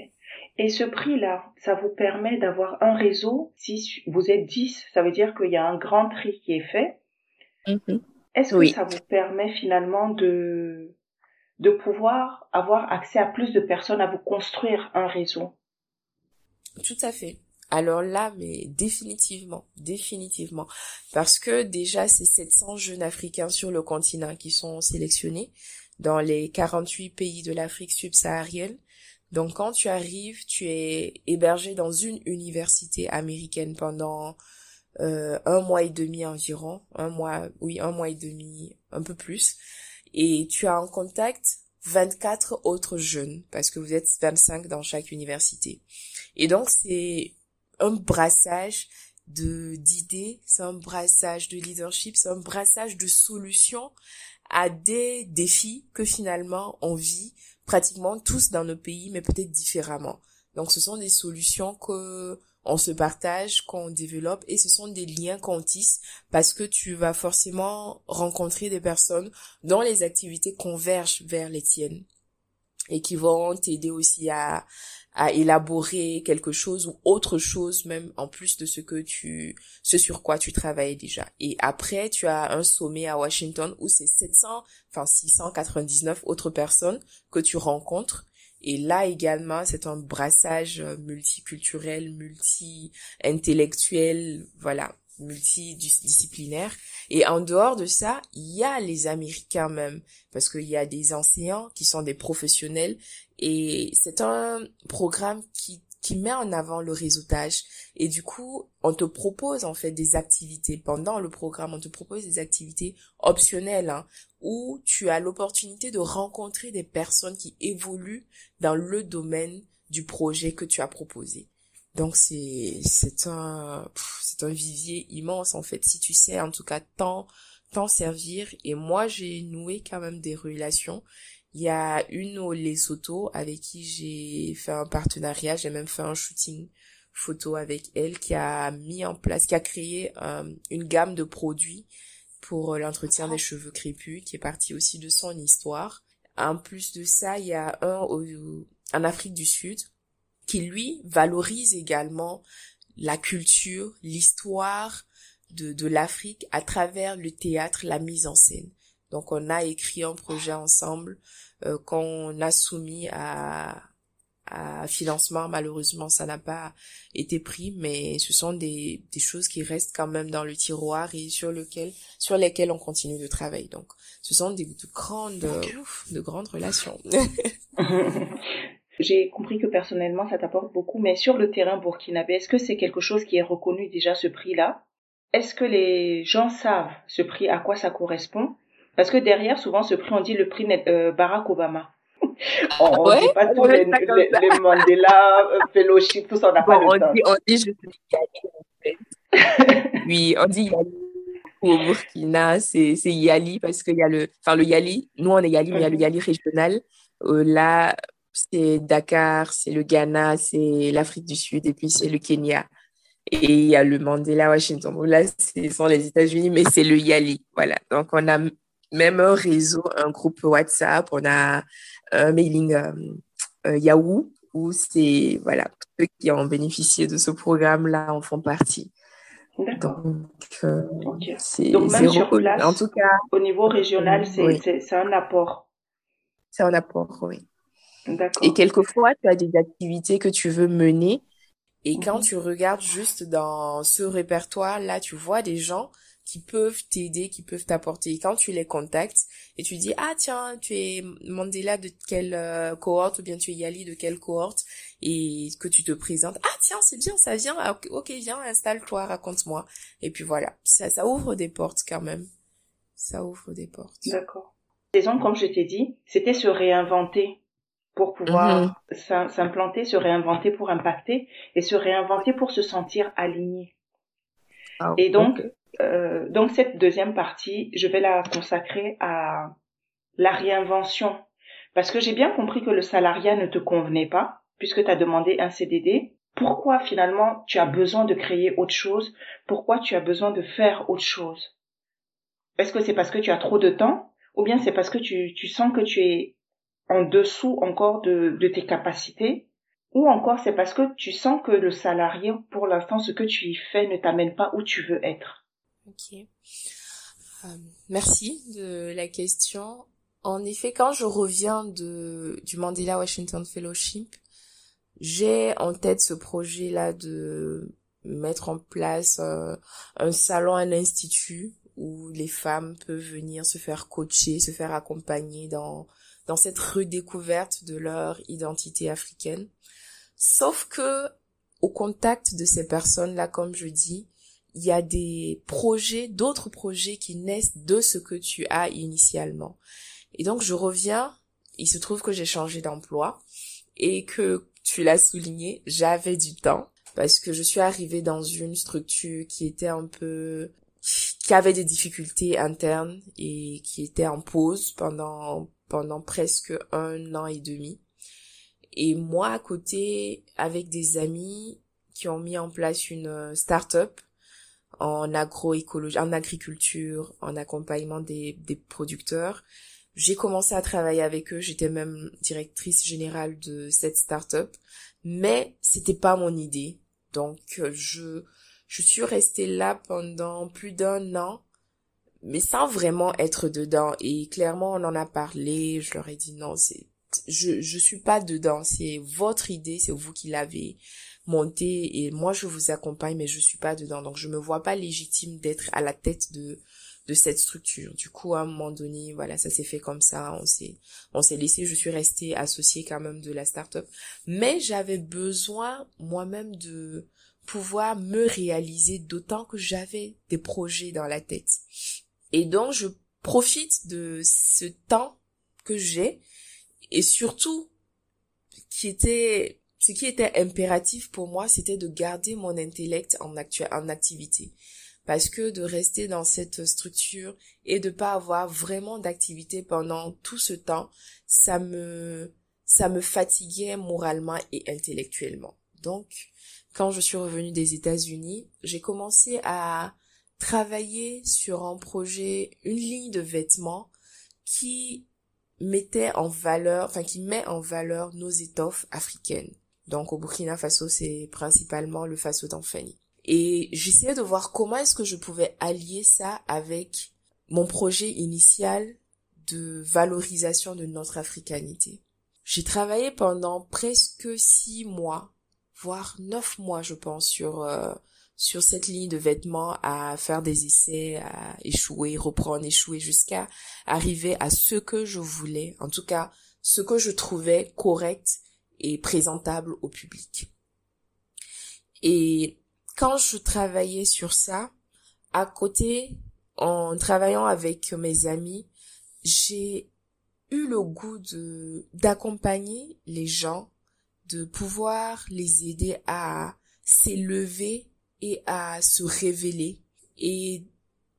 [SPEAKER 2] Et ce prix-là, ça vous permet d'avoir un réseau? Si vous êtes 10, ça veut dire qu'il y a un grand tri qui est fait. Mm-hmm. Est-ce que ça vous permet finalement de, de pouvoir avoir accès à plus de personnes, à vous construire un réseau?
[SPEAKER 3] Tout à fait. Alors là, mais définitivement, définitivement. Parce que déjà, c'est 700 jeunes Africains sur le continent qui sont sélectionnés dans les 48 pays de l'Afrique subsaharienne. Donc quand tu arrives, tu es hébergé dans une université américaine pendant euh, un mois et demi environ, un mois, oui, un mois et demi, un peu plus, et tu as en contact 24 autres jeunes, parce que vous êtes 25 dans chaque université. Et donc c'est un brassage de d'idées, c'est un brassage de leadership, c'est un brassage de solutions à des défis que finalement on vit pratiquement tous dans nos pays, mais peut-être différemment. Donc ce sont des solutions que on se partage, qu'on développe et ce sont des liens qu'on tisse parce que tu vas forcément rencontrer des personnes dont les activités convergent vers les tiennes et qui vont t'aider aussi à, à élaborer quelque chose ou autre chose même en plus de ce que tu ce sur quoi tu travailles déjà. Et après tu as un sommet à Washington où c'est 700 enfin 699 autres personnes que tu rencontres. Et là également c'est un brassage multiculturel multi-intellectuel voilà multidisciplinaire. Et en dehors de ça, il y a les Américains même, parce qu'il y a des enseignants qui sont des professionnels, et c'est un programme qui qui met en avant le réseautage. Et du coup on te propose en fait des activités. Pendant le programme on te propose des activités optionnelles hein, où tu as l'opportunité de rencontrer des personnes qui évoluent dans le domaine du projet que tu as proposé donc c'est c'est un c'est un vivier immense en fait si tu sais en tout cas tant t'en servir et moi j'ai noué quand même des relations. Il y a une au Lesotho avec qui j'ai fait un partenariat, j'ai même fait un shooting photo avec elle qui a mis en place, qui a créé euh, une gamme de produits pour l'entretien des cheveux crépus qui est partie aussi de son histoire. En plus de ça, il y a un en Afrique du Sud qui lui valorise également la culture, l'histoire de, de l'Afrique à travers le théâtre, la mise en scène. Donc on a écrit un projet ensemble euh, qu'on a soumis à, à financement. Malheureusement, ça n'a pas été pris, mais ce sont des, des choses qui restent quand même dans le tiroir et sur lequel, sur lesquelles on continue de travailler. Donc, ce sont des, de grandes, de grandes relations. *laughs*
[SPEAKER 2] J'ai compris que personnellement, ça t'apporte beaucoup, mais sur le terrain burkinabé, est-ce que c'est quelque chose qui est reconnu déjà, ce prix-là? Est-ce que les gens savent ce prix, à quoi ça correspond? Parce que derrière, souvent, ce prix, on dit le prix euh, Barack Obama. *laughs* on ne dit pas tous les, les, Mandela, euh, Fellowship, tout ça, on n'a pas le temps.
[SPEAKER 3] Dit, on dit, je suis *laughs* Oui, on dit Yali. Au Burkina, c'est Yali parce qu'il y a le, enfin le Yali, nous on est Yali, mais il y a le. Yali régional. Euh, là, c'est Dakar, c'est le Ghana, c'est l'Afrique du Sud et puis c'est le Kenya. Et il y a le Mandela Washington. là, ce sont les États-Unis, mais c'est le Yali. Voilà. Donc, on a même un réseau, un groupe WhatsApp, on a un mailing euh, euh, Yahoo, où c'est, voilà, ceux qui ont bénéficié de ce programme-là en font partie.
[SPEAKER 2] D'accord. Donc, euh, c'est Donc même sur place, en tout cas, au niveau régional, c'est un apport.
[SPEAKER 3] C'est un apport, oui. Et quelquefois, tu as des activités que tu veux mener. Et quand mhm. tu regardes juste dans ce répertoire, là, tu vois des gens qui peuvent t'aider, qui peuvent t'apporter. Et quand tu les contactes et tu dis, ah tiens, tu es Mandela de quelle euh, cohorte ou bien tu es Yali de quelle cohorte et que tu te présentes, ah tiens, c'est bien, ça vient, ah, ok, viens, installe-toi, raconte-moi. Et puis voilà, ça, ça ouvre des portes quand même. Ça ouvre des portes.
[SPEAKER 2] D'accord. hommes, comme je t'ai dit, c'était se réinventer pour pouvoir mhm. s'implanter, se réinventer pour impacter et se réinventer pour se sentir aligné. Ah, et donc, euh, donc cette deuxième partie, je vais la consacrer à la réinvention. Parce que j'ai bien compris que le salariat ne te convenait pas, puisque tu as demandé un CDD. Pourquoi finalement tu as besoin de créer autre chose? Pourquoi tu as besoin de faire autre chose? Est-ce que c'est parce que tu as trop de temps? Ou bien c'est parce que tu, tu sens que tu es en dessous encore de, de tes capacités ou encore c'est parce que tu sens que le salarié, pour l'instant, ce que tu y fais ne t'amène pas où tu veux être.
[SPEAKER 3] Ok. Euh, merci de la question. En effet, quand je reviens de du Mandela Washington Fellowship, j'ai en tête ce projet-là de mettre en place euh, un salon, un institut où les femmes peuvent venir se faire coacher, se faire accompagner dans dans cette redécouverte de leur identité africaine. Sauf que, au contact de ces personnes-là, comme je dis, il y a des projets, d'autres projets qui naissent de ce que tu as initialement. Et donc, je reviens, il se trouve que j'ai changé d'emploi et que, tu l'as souligné, j'avais du temps parce que je suis arrivée dans une structure qui était un peu qui avait des difficultés internes et qui était en pause pendant pendant presque un an et demi. Et moi, à côté, avec des amis qui ont mis en place une euh, start-up en agroécologie, en agriculture, en accompagnement des, des producteurs. J'ai commencé à travailler avec eux. J'étais même directrice générale de cette start-up. Mais c'était pas mon idée. Donc, je, je suis restée là pendant plus d'un an mais sans vraiment être dedans. Et clairement, on en a parlé, je leur ai dit non, c'est, je, je suis pas dedans, c'est votre idée, c'est vous qui l'avez montée et moi je vous accompagne, mais je suis pas dedans. Donc je me vois pas légitime d'être à la tête de, de cette structure. Du coup, à un moment donné, voilà, ça s'est fait comme ça, on s'est, on s'est laissé, je suis restée associée quand même de la start-up. Mais j'avais besoin moi-même de, pouvoir me réaliser d'autant que j'avais des projets dans la tête. Et donc, je profite de ce temps que j'ai et surtout, qui était, ce qui était impératif pour moi, c'était de garder mon intellect en, en activité. Parce que de rester dans cette structure et de pas avoir vraiment d'activité pendant tout ce temps, ça me, ça me fatiguait moralement et intellectuellement. Donc, quand je suis revenue des États-Unis, j'ai commencé à travailler sur un projet, une ligne de vêtements qui mettait en valeur, enfin qui met en valeur nos étoffes africaines. Donc au Burkina Faso, c'est principalement le Faso d'Anfani. Et j'essayais de voir comment est-ce que je pouvais allier ça avec mon projet initial de valorisation de notre africanité. J'ai travaillé pendant presque six mois, voire neuf mois, je pense, sur euh, sur cette ligne de vêtements à faire des essais, à échouer, reprendre, échouer, jusqu'à arriver à ce que je voulais, en tout cas ce que je trouvais correct et présentable au public. Et quand je travaillais sur ça, à côté, en travaillant avec mes amis, j'ai eu le goût de d'accompagner les gens, de pouvoir les aider à s'élever et à se révéler. Et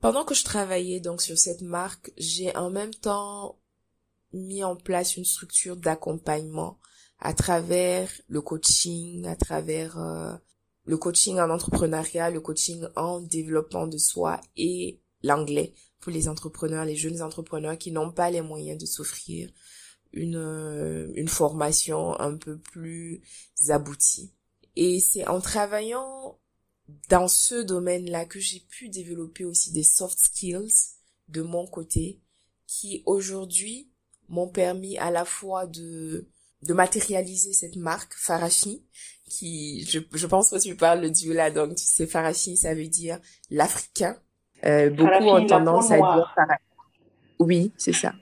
[SPEAKER 3] pendant que je travaillais donc sur cette marque, j'ai en même temps mis en place une structure d'accompagnement à travers le coaching, à travers euh, le coaching en entrepreneuriat, le coaching en développement de soi et l'anglais pour les entrepreneurs, les jeunes entrepreneurs qui n'ont pas les moyens de s'offrir une, euh, une formation un peu plus aboutie. Et c'est en travaillant dans ce domaine-là que j'ai pu développer aussi des soft skills de mon côté qui aujourd'hui m'ont permis à la fois de de matérialiser cette marque Farachi qui je, je pense que tu parles du là donc tu sais Farachi ça veut dire l'africain. Euh, beaucoup ont tendance à dire Farachi oui c'est ça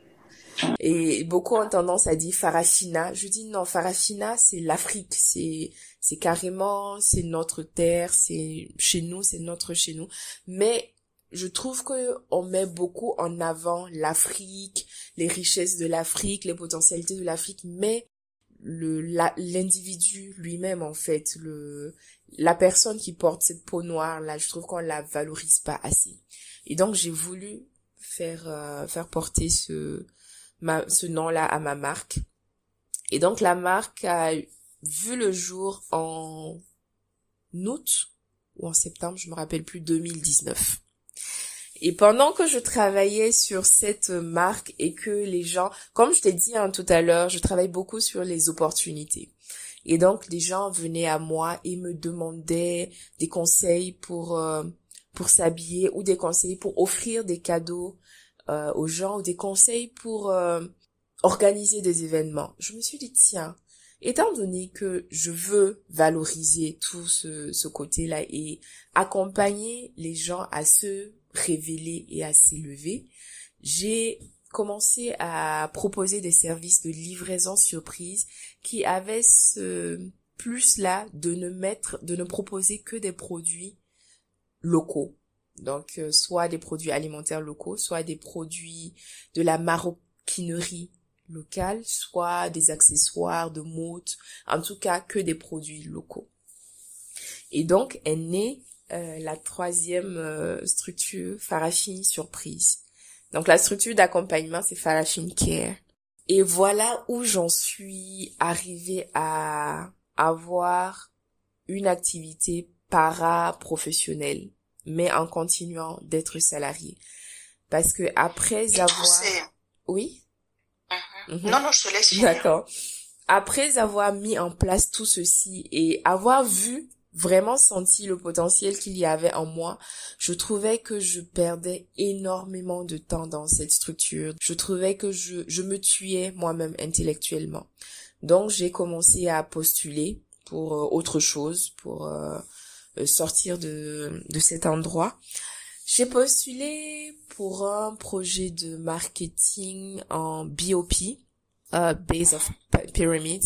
[SPEAKER 3] et beaucoup ont tendance à dire Farafina je dis non Farafina c'est l'Afrique. C'est c'est carrément c'est notre terre c'est chez nous c'est notre chez nous. Mais je trouve que on met beaucoup en avant l'Afrique, les richesses de l'Afrique, les potentialités de l'Afrique, mais le l'individu lui-même en fait, le la personne qui porte cette peau noire là, je trouve qu'on la valorise pas assez. Et donc j'ai voulu faire euh, faire porter ce ma ce nom-là à ma marque. Et donc la marque a vu le jour en août ou en septembre, je me rappelle plus 2019. Et pendant que je travaillais sur cette marque et que les gens, comme je t'ai dit hein, tout à l'heure, je travaille beaucoup sur les opportunités. Et donc les gens venaient à moi et me demandaient des conseils pour euh, pour s'habiller ou des conseils pour offrir des cadeaux euh, aux gens ou des conseils pour euh, organiser des événements. Je me suis dit tiens, étant donné que je veux valoriser tout ce, ce côté-là et accompagner les gens à se révéler et à s'élever, j'ai commencé à proposer des services de livraison surprise qui avaient ce plus-là de ne mettre, de ne proposer que des produits locaux. Donc, euh, soit des produits alimentaires locaux, soit des produits de la maroquinerie locale, soit des accessoires de mode, en tout cas que des produits locaux. Et donc est née euh, la troisième euh, structure, Farafin Surprise. Donc la structure d'accompagnement, c'est Farafin Care. Et voilà où j'en suis arrivée à avoir une activité para-professionnelle, mais en continuant d'être salarié. Parce que après avoir... Oui?
[SPEAKER 4] Mm-hmm. Non, non, je te laisse.
[SPEAKER 3] D'accord. Après avoir mis en place tout ceci et avoir vu vraiment senti le potentiel qu'il y avait en moi, je trouvais que je perdais énormément de temps dans cette structure. Je trouvais que je, je me tuais moi-même intellectuellement. Donc j'ai commencé à postuler pour euh, autre chose, pour euh, sortir de, de cet endroit. J'ai postulé pour un projet de marketing en BOP, Base of Pyramid,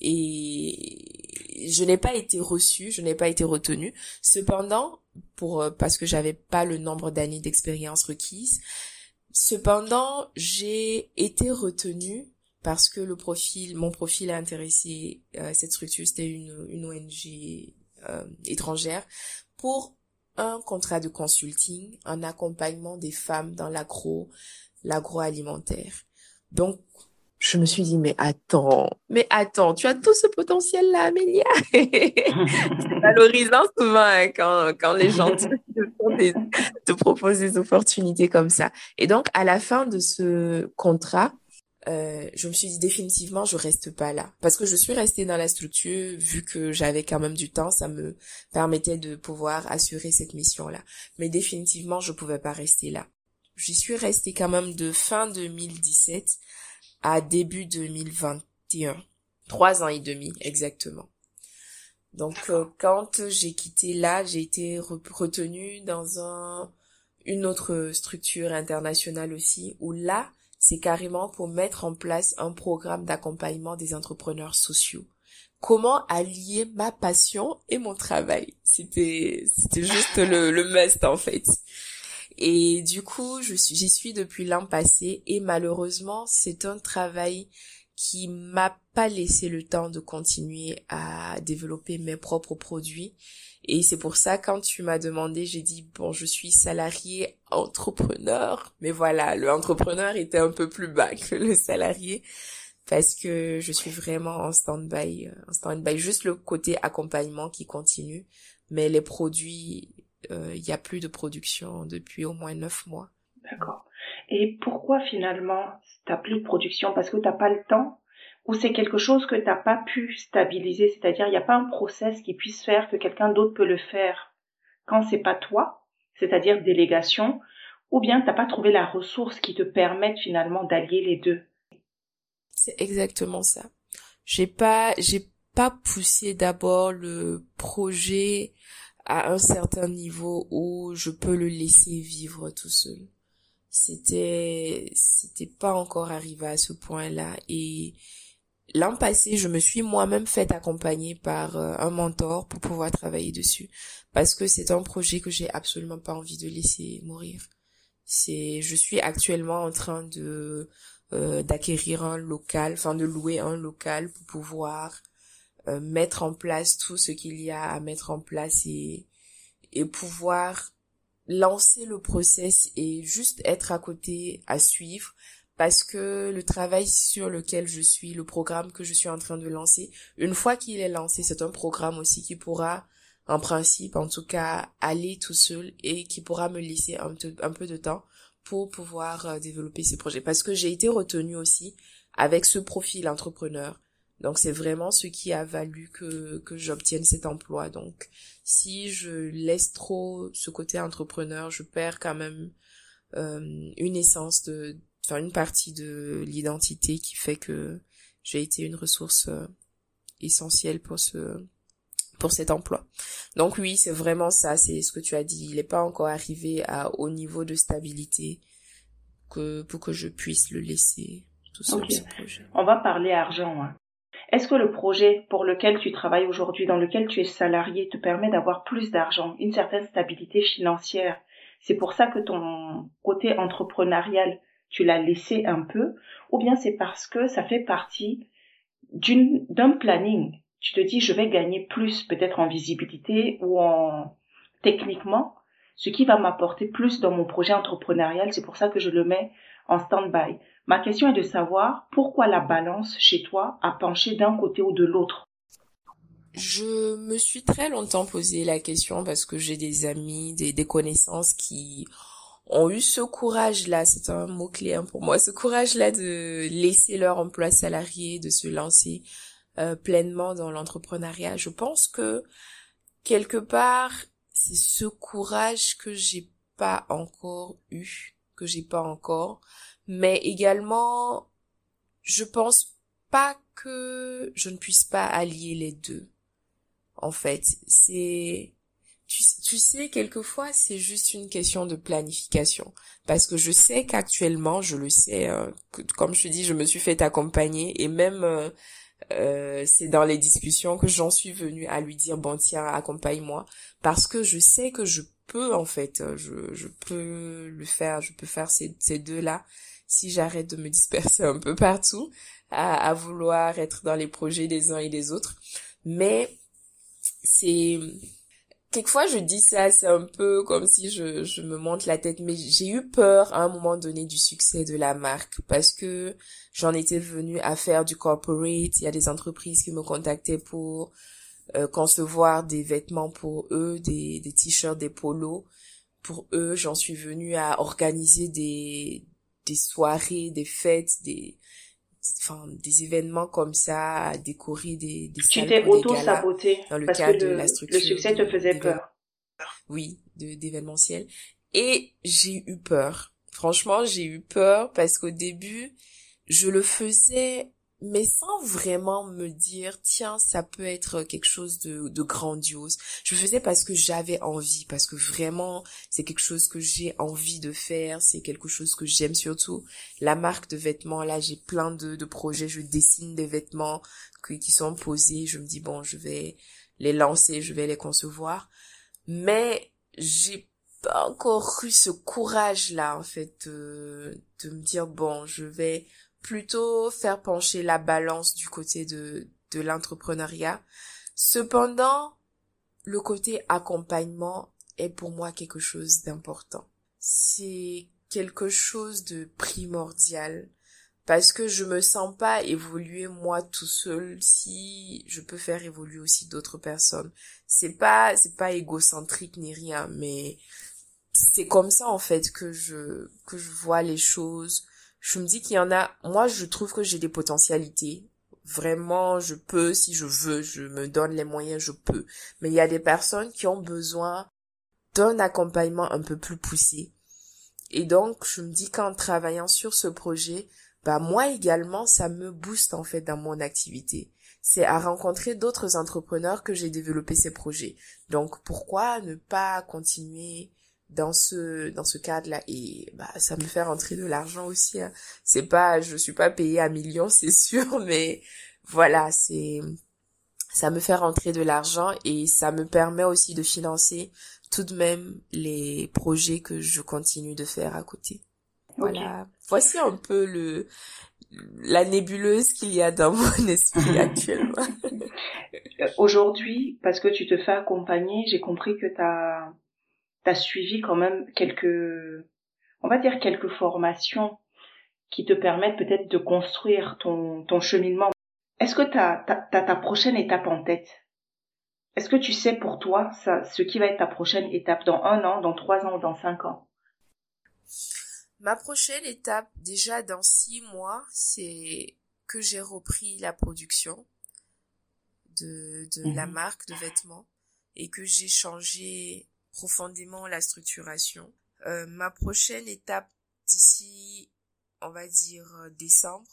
[SPEAKER 3] et je n'ai pas été reçue, je n'ai pas été retenue. Cependant, pour euh, parce que j'avais pas le nombre d'années d'expérience requise. Cependant, j'ai été retenue parce que le profil, mon profil a intéressé euh, cette structure, c'était une, une ONG euh, étrangère, pour un contrat de consulting, un accompagnement des femmes dans l'agro, l'agroalimentaire. Donc, je me suis dit, mais attends, mais attends, tu as tout ce potentiel-là, Amélia. *laughs* c'est valorisant souvent hein, quand, quand les gens te, proposent des opportunités comme ça. Et donc, à la fin de ce contrat, euh, je me suis dit définitivement, je reste pas là. Parce que je suis restée dans la structure, vu que j'avais quand même du temps, ça me permettait de pouvoir assurer cette mission-là. Mais définitivement, je pouvais pas rester là. J'y suis restée quand même de fin 2017 à début 2020, 2021. Trois ans et demi, exactement. Donc, euh, quand j'ai quitté là, j'ai été retenue dans un, une autre structure internationale aussi, où là, c'est carrément pour mettre en place un programme d'accompagnement des entrepreneurs sociaux. Comment allier ma passion et mon travail? C'était c'était juste le, le must en fait. Et du coup, je suis j'y suis depuis l'an passé et malheureusement, c'est un travail qui m'a pas laissé le temps de continuer à développer mes propres produits. Et c'est pour ça, quand tu m'as demandé, j'ai dit, bon, je suis salarié entrepreneur. Mais voilà, le entrepreneur était un peu plus bas que le salarié parce que je suis vraiment en stand-by, euh, en stand-by, juste le côté accompagnement qui continue. Mais les produits, euh, il y a plus de production depuis au moins neuf mois.
[SPEAKER 2] D'accord. Et pourquoi finalement t'as plus de production? Parce que t'as pas le temps ou c'est quelque chose que t'as pas pu stabiliser, c'est-à-dire il n'y a pas un process qui puisse faire que quelqu'un d'autre peut le faire quand c'est pas toi, c'est-à-dire délégation, ou bien t'as pas trouvé la ressource qui te permette finalement d'allier les deux.
[SPEAKER 3] C'est exactement ça. J'ai pas, j'ai pas poussé d'abord le projet à un certain niveau où je peux le laisser vivre tout seul c'était c'était pas encore arrivé à ce point-là et l'an passé je me suis moi-même fait accompagner par euh, un mentor pour pouvoir travailler dessus. Parce que c'est un projet que j'ai absolument pas envie de laisser mourir. C'est je suis actuellement en train de euh, d'acquérir un local enfin de louer un local pour pouvoir euh, mettre en place tout ce qu'il y a à mettre en place et et pouvoir lancer le process et juste être à côté à suivre parce que le travail sur lequel je suis, le programme que je suis en train de lancer, une fois qu'il est lancé, c'est un programme aussi qui pourra, en principe, en tout cas, aller tout seul et qui pourra me laisser un, peu de temps pour pouvoir euh, développer ces projets. Parce que j'ai été retenue aussi avec ce profil entrepreneur donc c'est vraiment ce qui a valu que, que j'obtienne cet emploi. Donc si je laisse trop ce côté entrepreneur, je perds quand même euh, une essence de, enfin une partie de l'identité qui fait que j'ai été une ressource euh, essentielle pour ce pour cet emploi. Donc oui, c'est vraiment ça, c'est ce que tu as dit. Il n'est pas encore arrivé à au niveau de stabilité que pour que je puisse le laisser tout seul ce projet.
[SPEAKER 2] On va parler argent. Hein. Est-ce que le projet pour lequel tu travailles aujourd'hui, dans lequel tu es salarié, te permet d'avoir plus d'argent, une certaine stabilité financière? C'est pour ça que ton côté entrepreneurial, tu l'as laissé un peu, ou bien c'est parce que ça fait partie d'un planning. Tu te dis, je vais gagner plus, peut-être en visibilité ou en techniquement, ce qui va m'apporter plus dans mon projet entrepreneurial. C'est pour ça que je le mets en stand-by. Ma question est de savoir pourquoi la balance chez toi a penché d'un côté ou de l'autre.
[SPEAKER 3] Je me suis très longtemps posé la question parce que j'ai des amis, des, des connaissances qui ont eu ce courage-là, c'est un mot-clé hein, pour moi, ce courage-là de laisser leur emploi salarié, de se lancer euh, pleinement dans l'entrepreneuriat. Je pense que quelque part, c'est ce courage que j'ai pas encore eu, que j'ai pas encore, mais également, je pense pas que je ne puisse pas allier les deux. En fait, c'est, tu, tu sais, quelquefois, c'est juste une question de planification. Parce que je sais qu'actuellement, je le sais, euh, comme je te dis, je me suis fait accompagner et même, euh, euh, c'est dans les discussions que j'en suis venue à lui dire, bon, tiens, accompagne-moi. Parce que je sais que je peux, en fait, je, je peux le faire, je peux faire ces, ces deux-là si j'arrête de me disperser un peu partout, à, à vouloir être dans les projets des uns et des autres. Mais c'est quelquefois je dis ça, c'est un peu comme si je, je me monte la tête, mais j'ai eu peur à un moment donné du succès de la marque parce que j'en étais venue à faire du corporate. Il y a des entreprises qui me contactaient pour euh, concevoir des vêtements pour eux, des, des t-shirts, des polos. Pour eux, j'en suis venue à organiser des, des soirées, des fêtes, des enfin des événements comme ça, décorer des des
[SPEAKER 2] Tu t'es auto-saboté dans le cadre de la structure. Le succès te faisait peur.
[SPEAKER 3] Oui, de d'événementiel et j'ai eu peur. Franchement, j'ai eu peur parce qu'au début, je le faisais mais sans vraiment me dire tiens ça peut être quelque chose de, de grandiose. Je faisais parce que j'avais envie parce que vraiment c'est quelque chose que j'ai envie de faire c'est quelque chose que j'aime surtout. La marque de vêtements là j'ai plein de, de projets. Je dessine des vêtements qui, qui sont posés. Je me dis bon je vais les lancer je vais les concevoir. Mais j'ai pas encore eu ce courage là en fait de, de me dire bon je vais plutôt faire pencher la balance du côté de, de l'entrepreneuriat. Cependant, le côté accompagnement est pour moi quelque chose d'important. C'est quelque chose de primordial parce que je me sens pas évoluer moi tout seul si je peux faire évoluer aussi d'autres personnes. C'est pas c'est pas égocentrique ni rien mais c'est comme ça en fait que je que je vois les choses je me dis qu'il y en a, moi je trouve que j'ai des potentialités. Vraiment, je peux, si je veux, je me donne les moyens, je peux. Mais il y a des personnes qui ont besoin d'un accompagnement un peu plus poussé. Et donc, je me dis qu'en travaillant sur ce projet, bah moi également, ça me booste en fait dans mon activité. C'est à rencontrer d'autres entrepreneurs que j'ai développé ces projets. Donc, pourquoi ne pas continuer dans ce dans ce cadre là et bah ça me fait rentrer de l'argent aussi hein. c'est pas je suis pas payée à millions *laughs* c'est sûr mais voilà c'est ça me fait rentrer de l'argent et ça me permet aussi de financer tout de même les projets que je continue de faire à côté. Voilà. Voici un peu le la nébuleuse qu'il y a dans *laughs* mon esprit *laughs* actuellement.
[SPEAKER 2] Aujourd'hui parce que tu te fais accompagner j'ai compris que tu as tu as suivi quand même quelques, on va dire quelques formations qui te permettent peut-être de construire ton, ton cheminement. Est-ce que tu as, ta prochaine étape en tête? Est-ce que tu sais pour toi ça, ce qui va être ta prochaine étape dans un an, dans trois ans ou dans cinq ans?
[SPEAKER 3] Ma prochaine étape, déjà dans six mois, c'est que j'ai repris la production de, de la mhm. marque de vêtements et que j'ai changé profondément la structuration. Euh, ma prochaine étape d'ici, on va dire euh, décembre,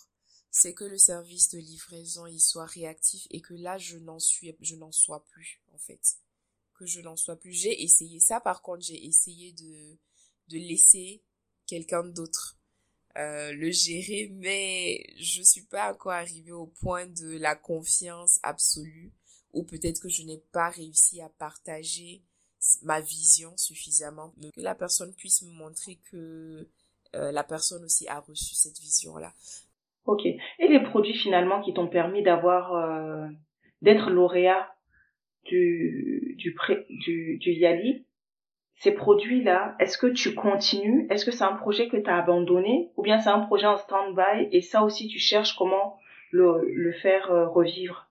[SPEAKER 3] c'est que le service de livraison il soit réactif et que là je n'en suis je n'en sois plus en fait que je n'en sois plus j'ai essayé ça par contre j'ai essayé de de laisser quelqu'un d'autre euh, le gérer mais je suis pas encore arrivée au point de la confiance absolue ou peut-être que je n'ai pas réussi à partager ma vision suffisamment, que la personne puisse me montrer que euh, la personne aussi a reçu cette vision-là.
[SPEAKER 2] Ok. Et les produits finalement qui t'ont permis d'avoir, euh, d'être lauréat du, du, Yali, ces produits-là, est-ce que tu continues? Est-ce que c'est un projet que tu as abandonné? Ou bien c'est un projet en stand-by et ça aussi tu cherches comment le, le faire euh, revivre?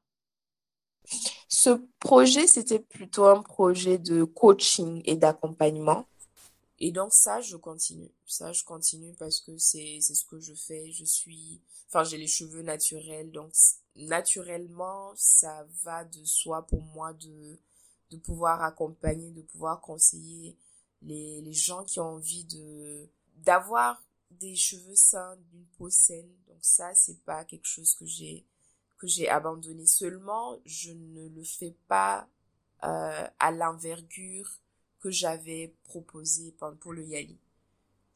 [SPEAKER 3] Ce projet, c'était plutôt un projet de coaching et d'accompagnement. Et donc ça, je continue. Ça, je continue parce que c'est ce que je fais. Je suis, enfin, j'ai les cheveux naturels, donc naturellement, ça va de soi pour moi de de pouvoir accompagner, de pouvoir conseiller les les gens qui ont envie de d'avoir des cheveux sains, d'une peau saine. Donc ça, c'est pas quelque chose que j'ai j'ai abandonné. Seulement, je ne le fais pas euh, à l'envergure que j'avais proposé pour le Yali.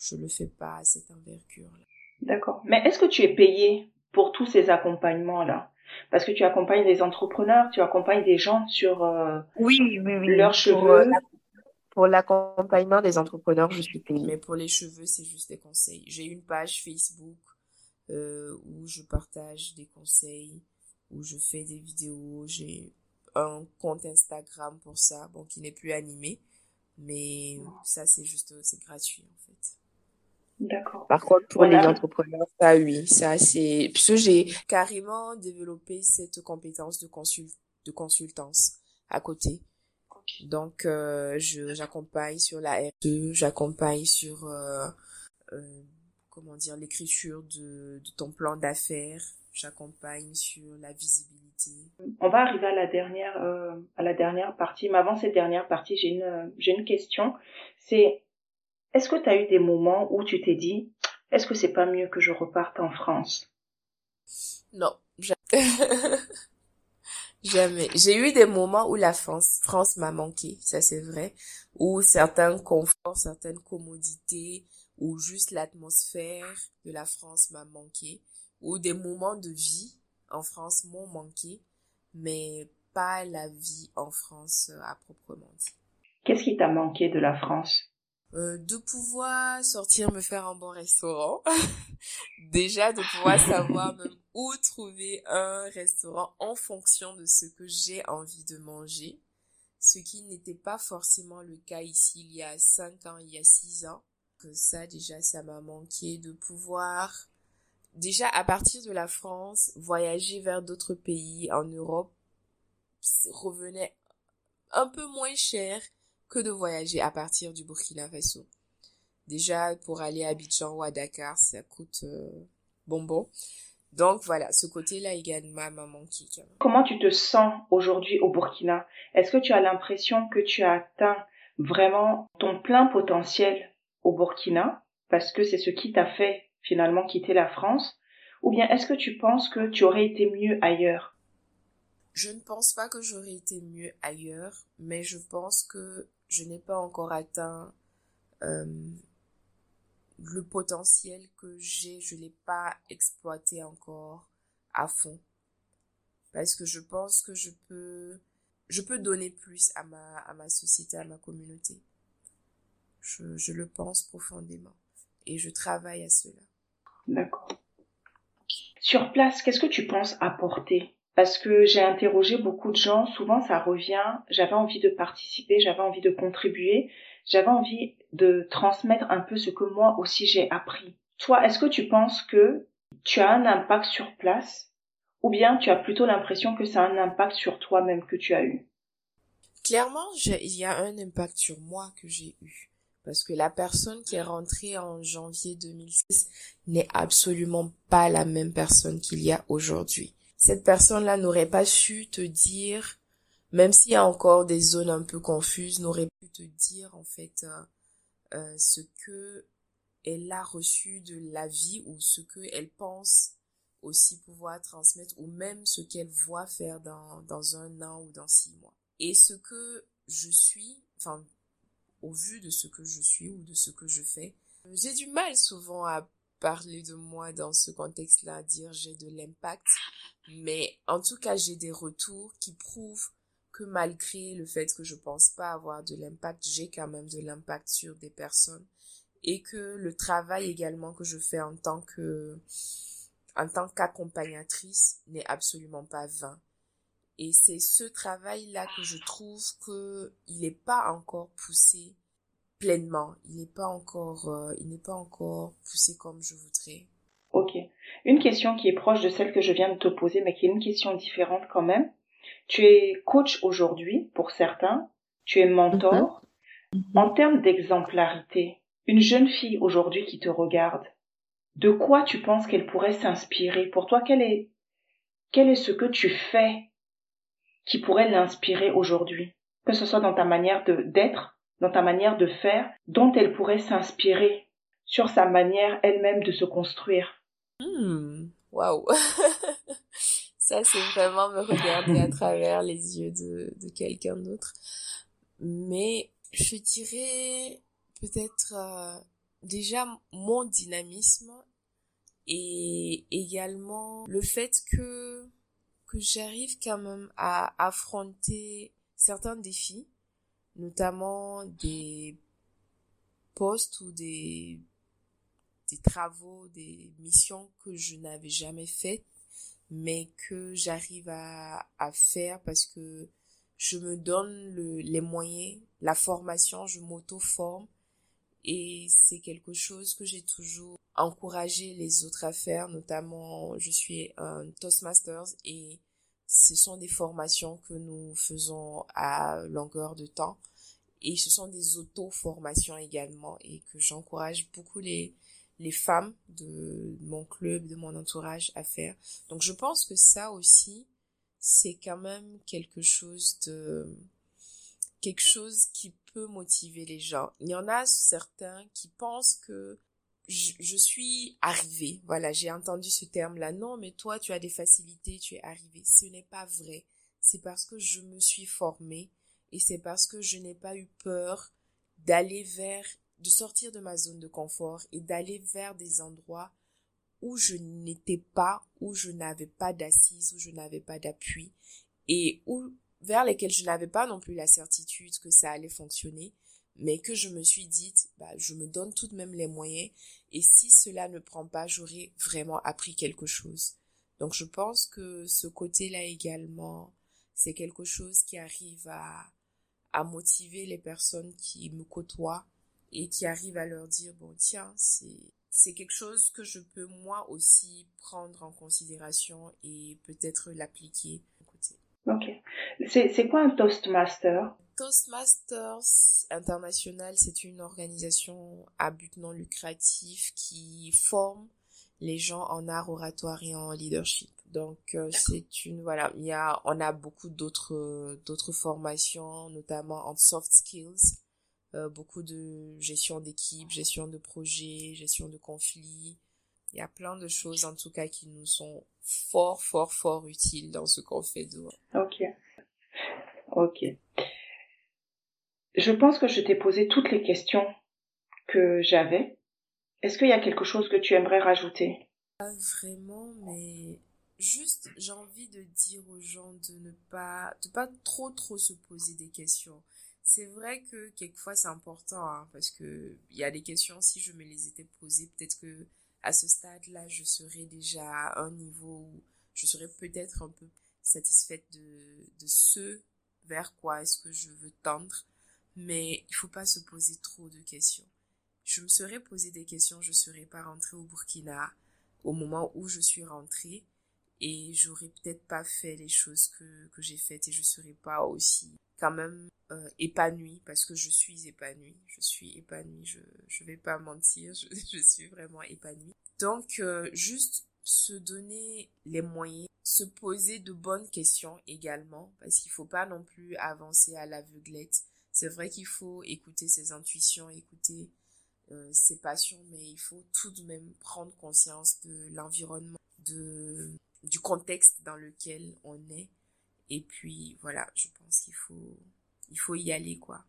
[SPEAKER 3] Je le fais pas à cette envergure-là.
[SPEAKER 2] D'accord. Mais est-ce que tu es payé pour tous ces accompagnements-là? Parce que tu accompagnes des entrepreneurs, tu accompagnes des gens sur euh,
[SPEAKER 3] oui, oui, oui.
[SPEAKER 2] leurs cheveux.
[SPEAKER 3] Pour l'accompagnement des entrepreneurs, je suis payée. Mais pour les cheveux, c'est juste des conseils. J'ai une page Facebook euh, où je partage des conseils où je fais des vidéos. J'ai un compte Instagram pour ça, bon, qui n'est plus animé. Mais ça, c'est juste, c'est gratuit, en fait.
[SPEAKER 2] D'accord.
[SPEAKER 3] Par contre, pour les entrepreneurs, ça, oui, ça, c'est, puisque j'ai carrément développé cette compétence de consul, de consultance à côté. Donc, euh, je, j'accompagne sur la RE, j'accompagne sur, euh, euh, comment dire, l'écriture de, de ton plan d'affaires, j'accompagne sur la visibilité.
[SPEAKER 2] On va arriver à la dernière euh, à la dernière partie, mais avant cette dernière partie, j'ai une j'ai une question. C'est est-ce que tu as eu des moments où tu t'es dit est-ce que c'est pas mieux que je reparte en France?
[SPEAKER 3] Non, Jamais. *laughs* J'ai eu des moments où la France, France m'a manqué, ça c'est vrai, où certains conforts, certaines commodités, ou juste l'atmosphère de la France m'a manqué, ou des moments de vie en France m'ont manqué, mais pas la vie en France euh, à proprement dit.
[SPEAKER 2] Qu'est-ce qui t'a manqué de la France?
[SPEAKER 3] Euh, de pouvoir sortir me faire un bon restaurant. *laughs* Déjà de pouvoir savoir même où trouver un restaurant en fonction de ce que j'ai envie de manger. Ce qui n'était pas forcément le cas ici il y a cinq ans, il y a six ans. Que ça déjà ça m'a manqué de pouvoir déjà à partir de la France voyager vers d'autres pays en Europe revenait un peu moins cher que de voyager à partir du Burkina Faso. Déjà, pour aller à Abidjan ou à Dakar, ça coûte euh, bonbon. Donc voilà, ce côté-là également m'a manqué.
[SPEAKER 2] Comment tu te sens aujourd'hui au Burkina? Est-ce que tu as l'impression que tu as atteint vraiment ton plein potentiel? Au Burkina parce que c'est ce qui t'a fait finalement quitter la France? Ou bien est-ce que tu penses que tu aurais été mieux ailleurs?
[SPEAKER 3] Je ne pense pas que j'aurais été mieux ailleurs, mais je pense que je n'ai pas encore atteint euh, le potentiel que j'ai, je l'ai pas exploité encore à fond. Parce que je pense que je peux, je peux donner plus à ma, à ma société, à ma communauté. Je, je le pense profondément. Et je travaille à cela.
[SPEAKER 2] D'accord. Sur place, qu'est-ce que tu penses apporter? Parce que j'ai interrogé beaucoup de gens, souvent ça revient, j'avais envie de participer, j'avais envie de contribuer, j'avais envie de transmettre un peu ce que moi aussi j'ai appris. Toi, est-ce que tu penses que tu as un impact sur place? Ou bien tu as plutôt l'impression que c'est un impact sur toi-même que tu as eu?
[SPEAKER 3] Clairement, il y a un impact sur moi que j'ai eu. Parce que la personne qui est rentrée en janvier 2006 n'est absolument pas la même personne qu'il y a aujourd'hui cette personne-là n'aurait pas su te dire, même s'il y a encore des zones un peu confuses, n'aurait pu te dire en fait euh, euh, ce que elle a reçu de la vie ou ce que elle pense aussi pouvoir transmettre ou même ce qu'elle voit faire dans, dans un an ou dans six mois. Et ce que je suis, enfin, au vu de ce que je suis ou de ce que je fais, j'ai du mal souvent à parler de moi dans ce contexte-là, dire j'ai de l'impact. Mais en tout cas, j'ai des retours qui prouvent que malgré le fait que je pense pas avoir de l'impact, j'ai quand même de l'impact sur des personnes et que le travail également que je fais en tant que en tant qu'accompagnatrice n'est absolument pas vain. Et c'est ce travail-là que je trouve que il n'est pas encore poussé pleinement. Il n'est pas encore, euh, il n'est pas encore poussé comme je voudrais.
[SPEAKER 2] Ok. Une question qui est proche de celle que je viens de te poser, mais qui est une question différente quand même. Tu es coach aujourd'hui pour certains. Tu es mentor. Mhm. En termes d'exemplarité, une jeune fille aujourd'hui qui te regarde, de quoi tu penses qu'elle pourrait s'inspirer? Pour toi, quel est, quel est ce que tu fais qui pourrait l'inspirer aujourd'hui Que ce soit dans ta manière d'être, dans ta manière de faire, dont elle pourrait s'inspirer sur sa manière elle-même de se construire.
[SPEAKER 3] Hmm, waouh. *laughs* Ça, c'est vraiment me regarder à travers les yeux de, de quelqu'un d'autre. Mais je dirais peut-être euh, déjà mon dynamisme et également le fait que que j'arrive quand même à affronter certains défis notamment des postes ou des, des travaux, des missions que je n'avais jamais faites, mais que j'arrive à, à faire parce que je me donne le, les moyens, la formation, je m'auto-forme et c'est quelque chose que j'ai toujours encouragé les autres à faire, notamment je suis un Toastmasters et ce sont des formations que nous faisons à longueur de temps et ce sont des auto-formations également et que j'encourage beaucoup les les femmes de mon club, de mon entourage à faire. Donc je pense que ça aussi c'est quand même quelque chose de quelque chose qui peut motiver les gens. Il y en a certains qui pensent que je, je suis arrivée. Voilà, j'ai entendu ce terme-là. Non, mais toi, tu as des facilités, tu es arrivée. Ce n'est pas vrai. C'est parce que je me suis formée et c'est parce que je n'ai pas eu peur d'aller vers, de sortir de ma zone de confort et d'aller vers des endroits où je n'étais pas, où je n'avais pas d'assise, où je n'avais pas d'appui et où, vers lesquels je n'avais pas non plus la certitude que ça allait fonctionner, mais que je me suis dit, bah, je me donne tout de même les moyens et si cela ne prend pas, j'aurai vraiment appris quelque chose. Donc je pense que ce côté-là également, c'est quelque chose qui arrive à, à motiver les personnes qui me côtoient et qui arrivent à leur dire, bon tiens, c'est c'est quelque chose que je peux moi aussi prendre en considération et peut-être l'appliquer.
[SPEAKER 2] Ok. C'est quoi un Toastmaster?
[SPEAKER 3] Toastmasters International, c'est une organisation à but non lucratif qui forme les gens en art oratoire et en leadership. Donc euh, c'est une voilà, il y a on a beaucoup d'autres d'autres formations notamment en soft skills euh, beaucoup de gestion d'équipe, gestion de projet, gestion de conflits. Il y a plein de choses en tout cas qui nous sont fort, fort, fort utiles dans ce qu'on fait dehors.
[SPEAKER 2] Ok. Ok. Je pense que je t'ai posé toutes les questions que j'avais. Est-ce qu'il y a quelque chose que tu aimerais rajouter?
[SPEAKER 3] Pas vraiment, mais juste j'ai envie de dire aux gens de ne pas de pas trop trop se poser des questions. C'est vrai que quelquefois c'est important hein, parce que il y a des questions si je me les étais posées peut-être que à ce stade-là je serais déjà à un niveau où je serais peut-être un peu satisfaite de de ce vers quoi est-ce que je veux tendre mais il faut pas se poser trop de questions je me serais posé des questions je serais pas rentrée au Burkina au moment où je suis rentrée et j'aurais peut-être pas fait les choses que que j'ai faites et je serais pas aussi quand même euh, épanouie parce que je suis épanouie. Je suis épanouie, je je vais pas mentir, je, *laughs* je suis vraiment épanouie. Donc euh, juste se donner les moyens, se poser de bonnes questions également parce qu'il faut pas non plus avancer à l'aveuglette. C'est vrai qu'il faut écouter ses intuitions, écouter euh, ses passions, mais il faut tout de même prendre conscience de l'environnement, de du contexte dans lequel on est. Et puis voilà, je pense qu'il faut il faut y aller quoi.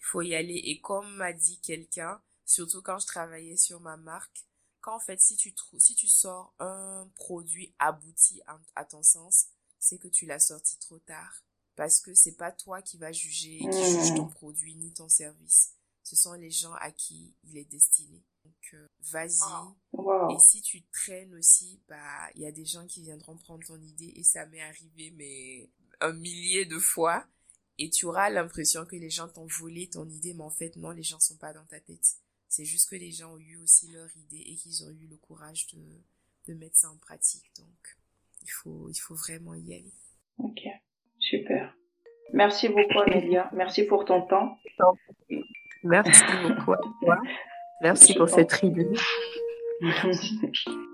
[SPEAKER 3] Il faut y aller. Et comme m'a dit quelqu'un, surtout quand je travaillais sur ma marque, quand en fait si tu si tu sors un produit abouti à, ton sens, c'est que tu l'as sorti trop tard parce que c'est pas toi qui va juger qui juge ton produit ni ton service. Ce sont les gens à qui il est destiné. Donc euh, vas-y. Et si tu traînes aussi, bah il y a des gens qui viendront prendre ton idée et ça m'est arrivé mais un millier de fois et tu auras l'impression que les gens t'ont volé ton idée, mais en fait, non, les gens sont pas dans ta tête. C'est juste que les gens ont eu aussi leur idée et qu'ils ont eu le courage de, de mettre ça en pratique. Donc, il faut, il faut vraiment y aller.
[SPEAKER 2] Ok, super. Merci beaucoup, Amélia. Merci pour ton temps.
[SPEAKER 3] Merci beaucoup à toi. Merci pour cette idée. *laughs*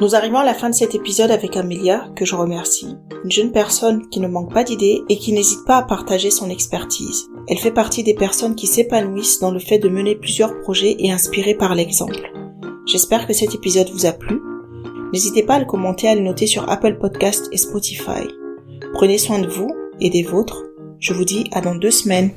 [SPEAKER 1] Nous arrivons à la fin de cet épisode avec Amelia, que je remercie. Une jeune personne qui ne manque pas d'idées et qui n'hésite pas à partager son expertise. Elle fait partie des personnes qui s'épanouissent dans le fait de mener plusieurs projets et inspirées par l'exemple. J'espère que cet épisode vous a plu. N'hésitez pas à le commenter, à le noter sur Apple Podcast et Spotify. Prenez soin de vous et des vôtres. Je vous dis à dans deux semaines.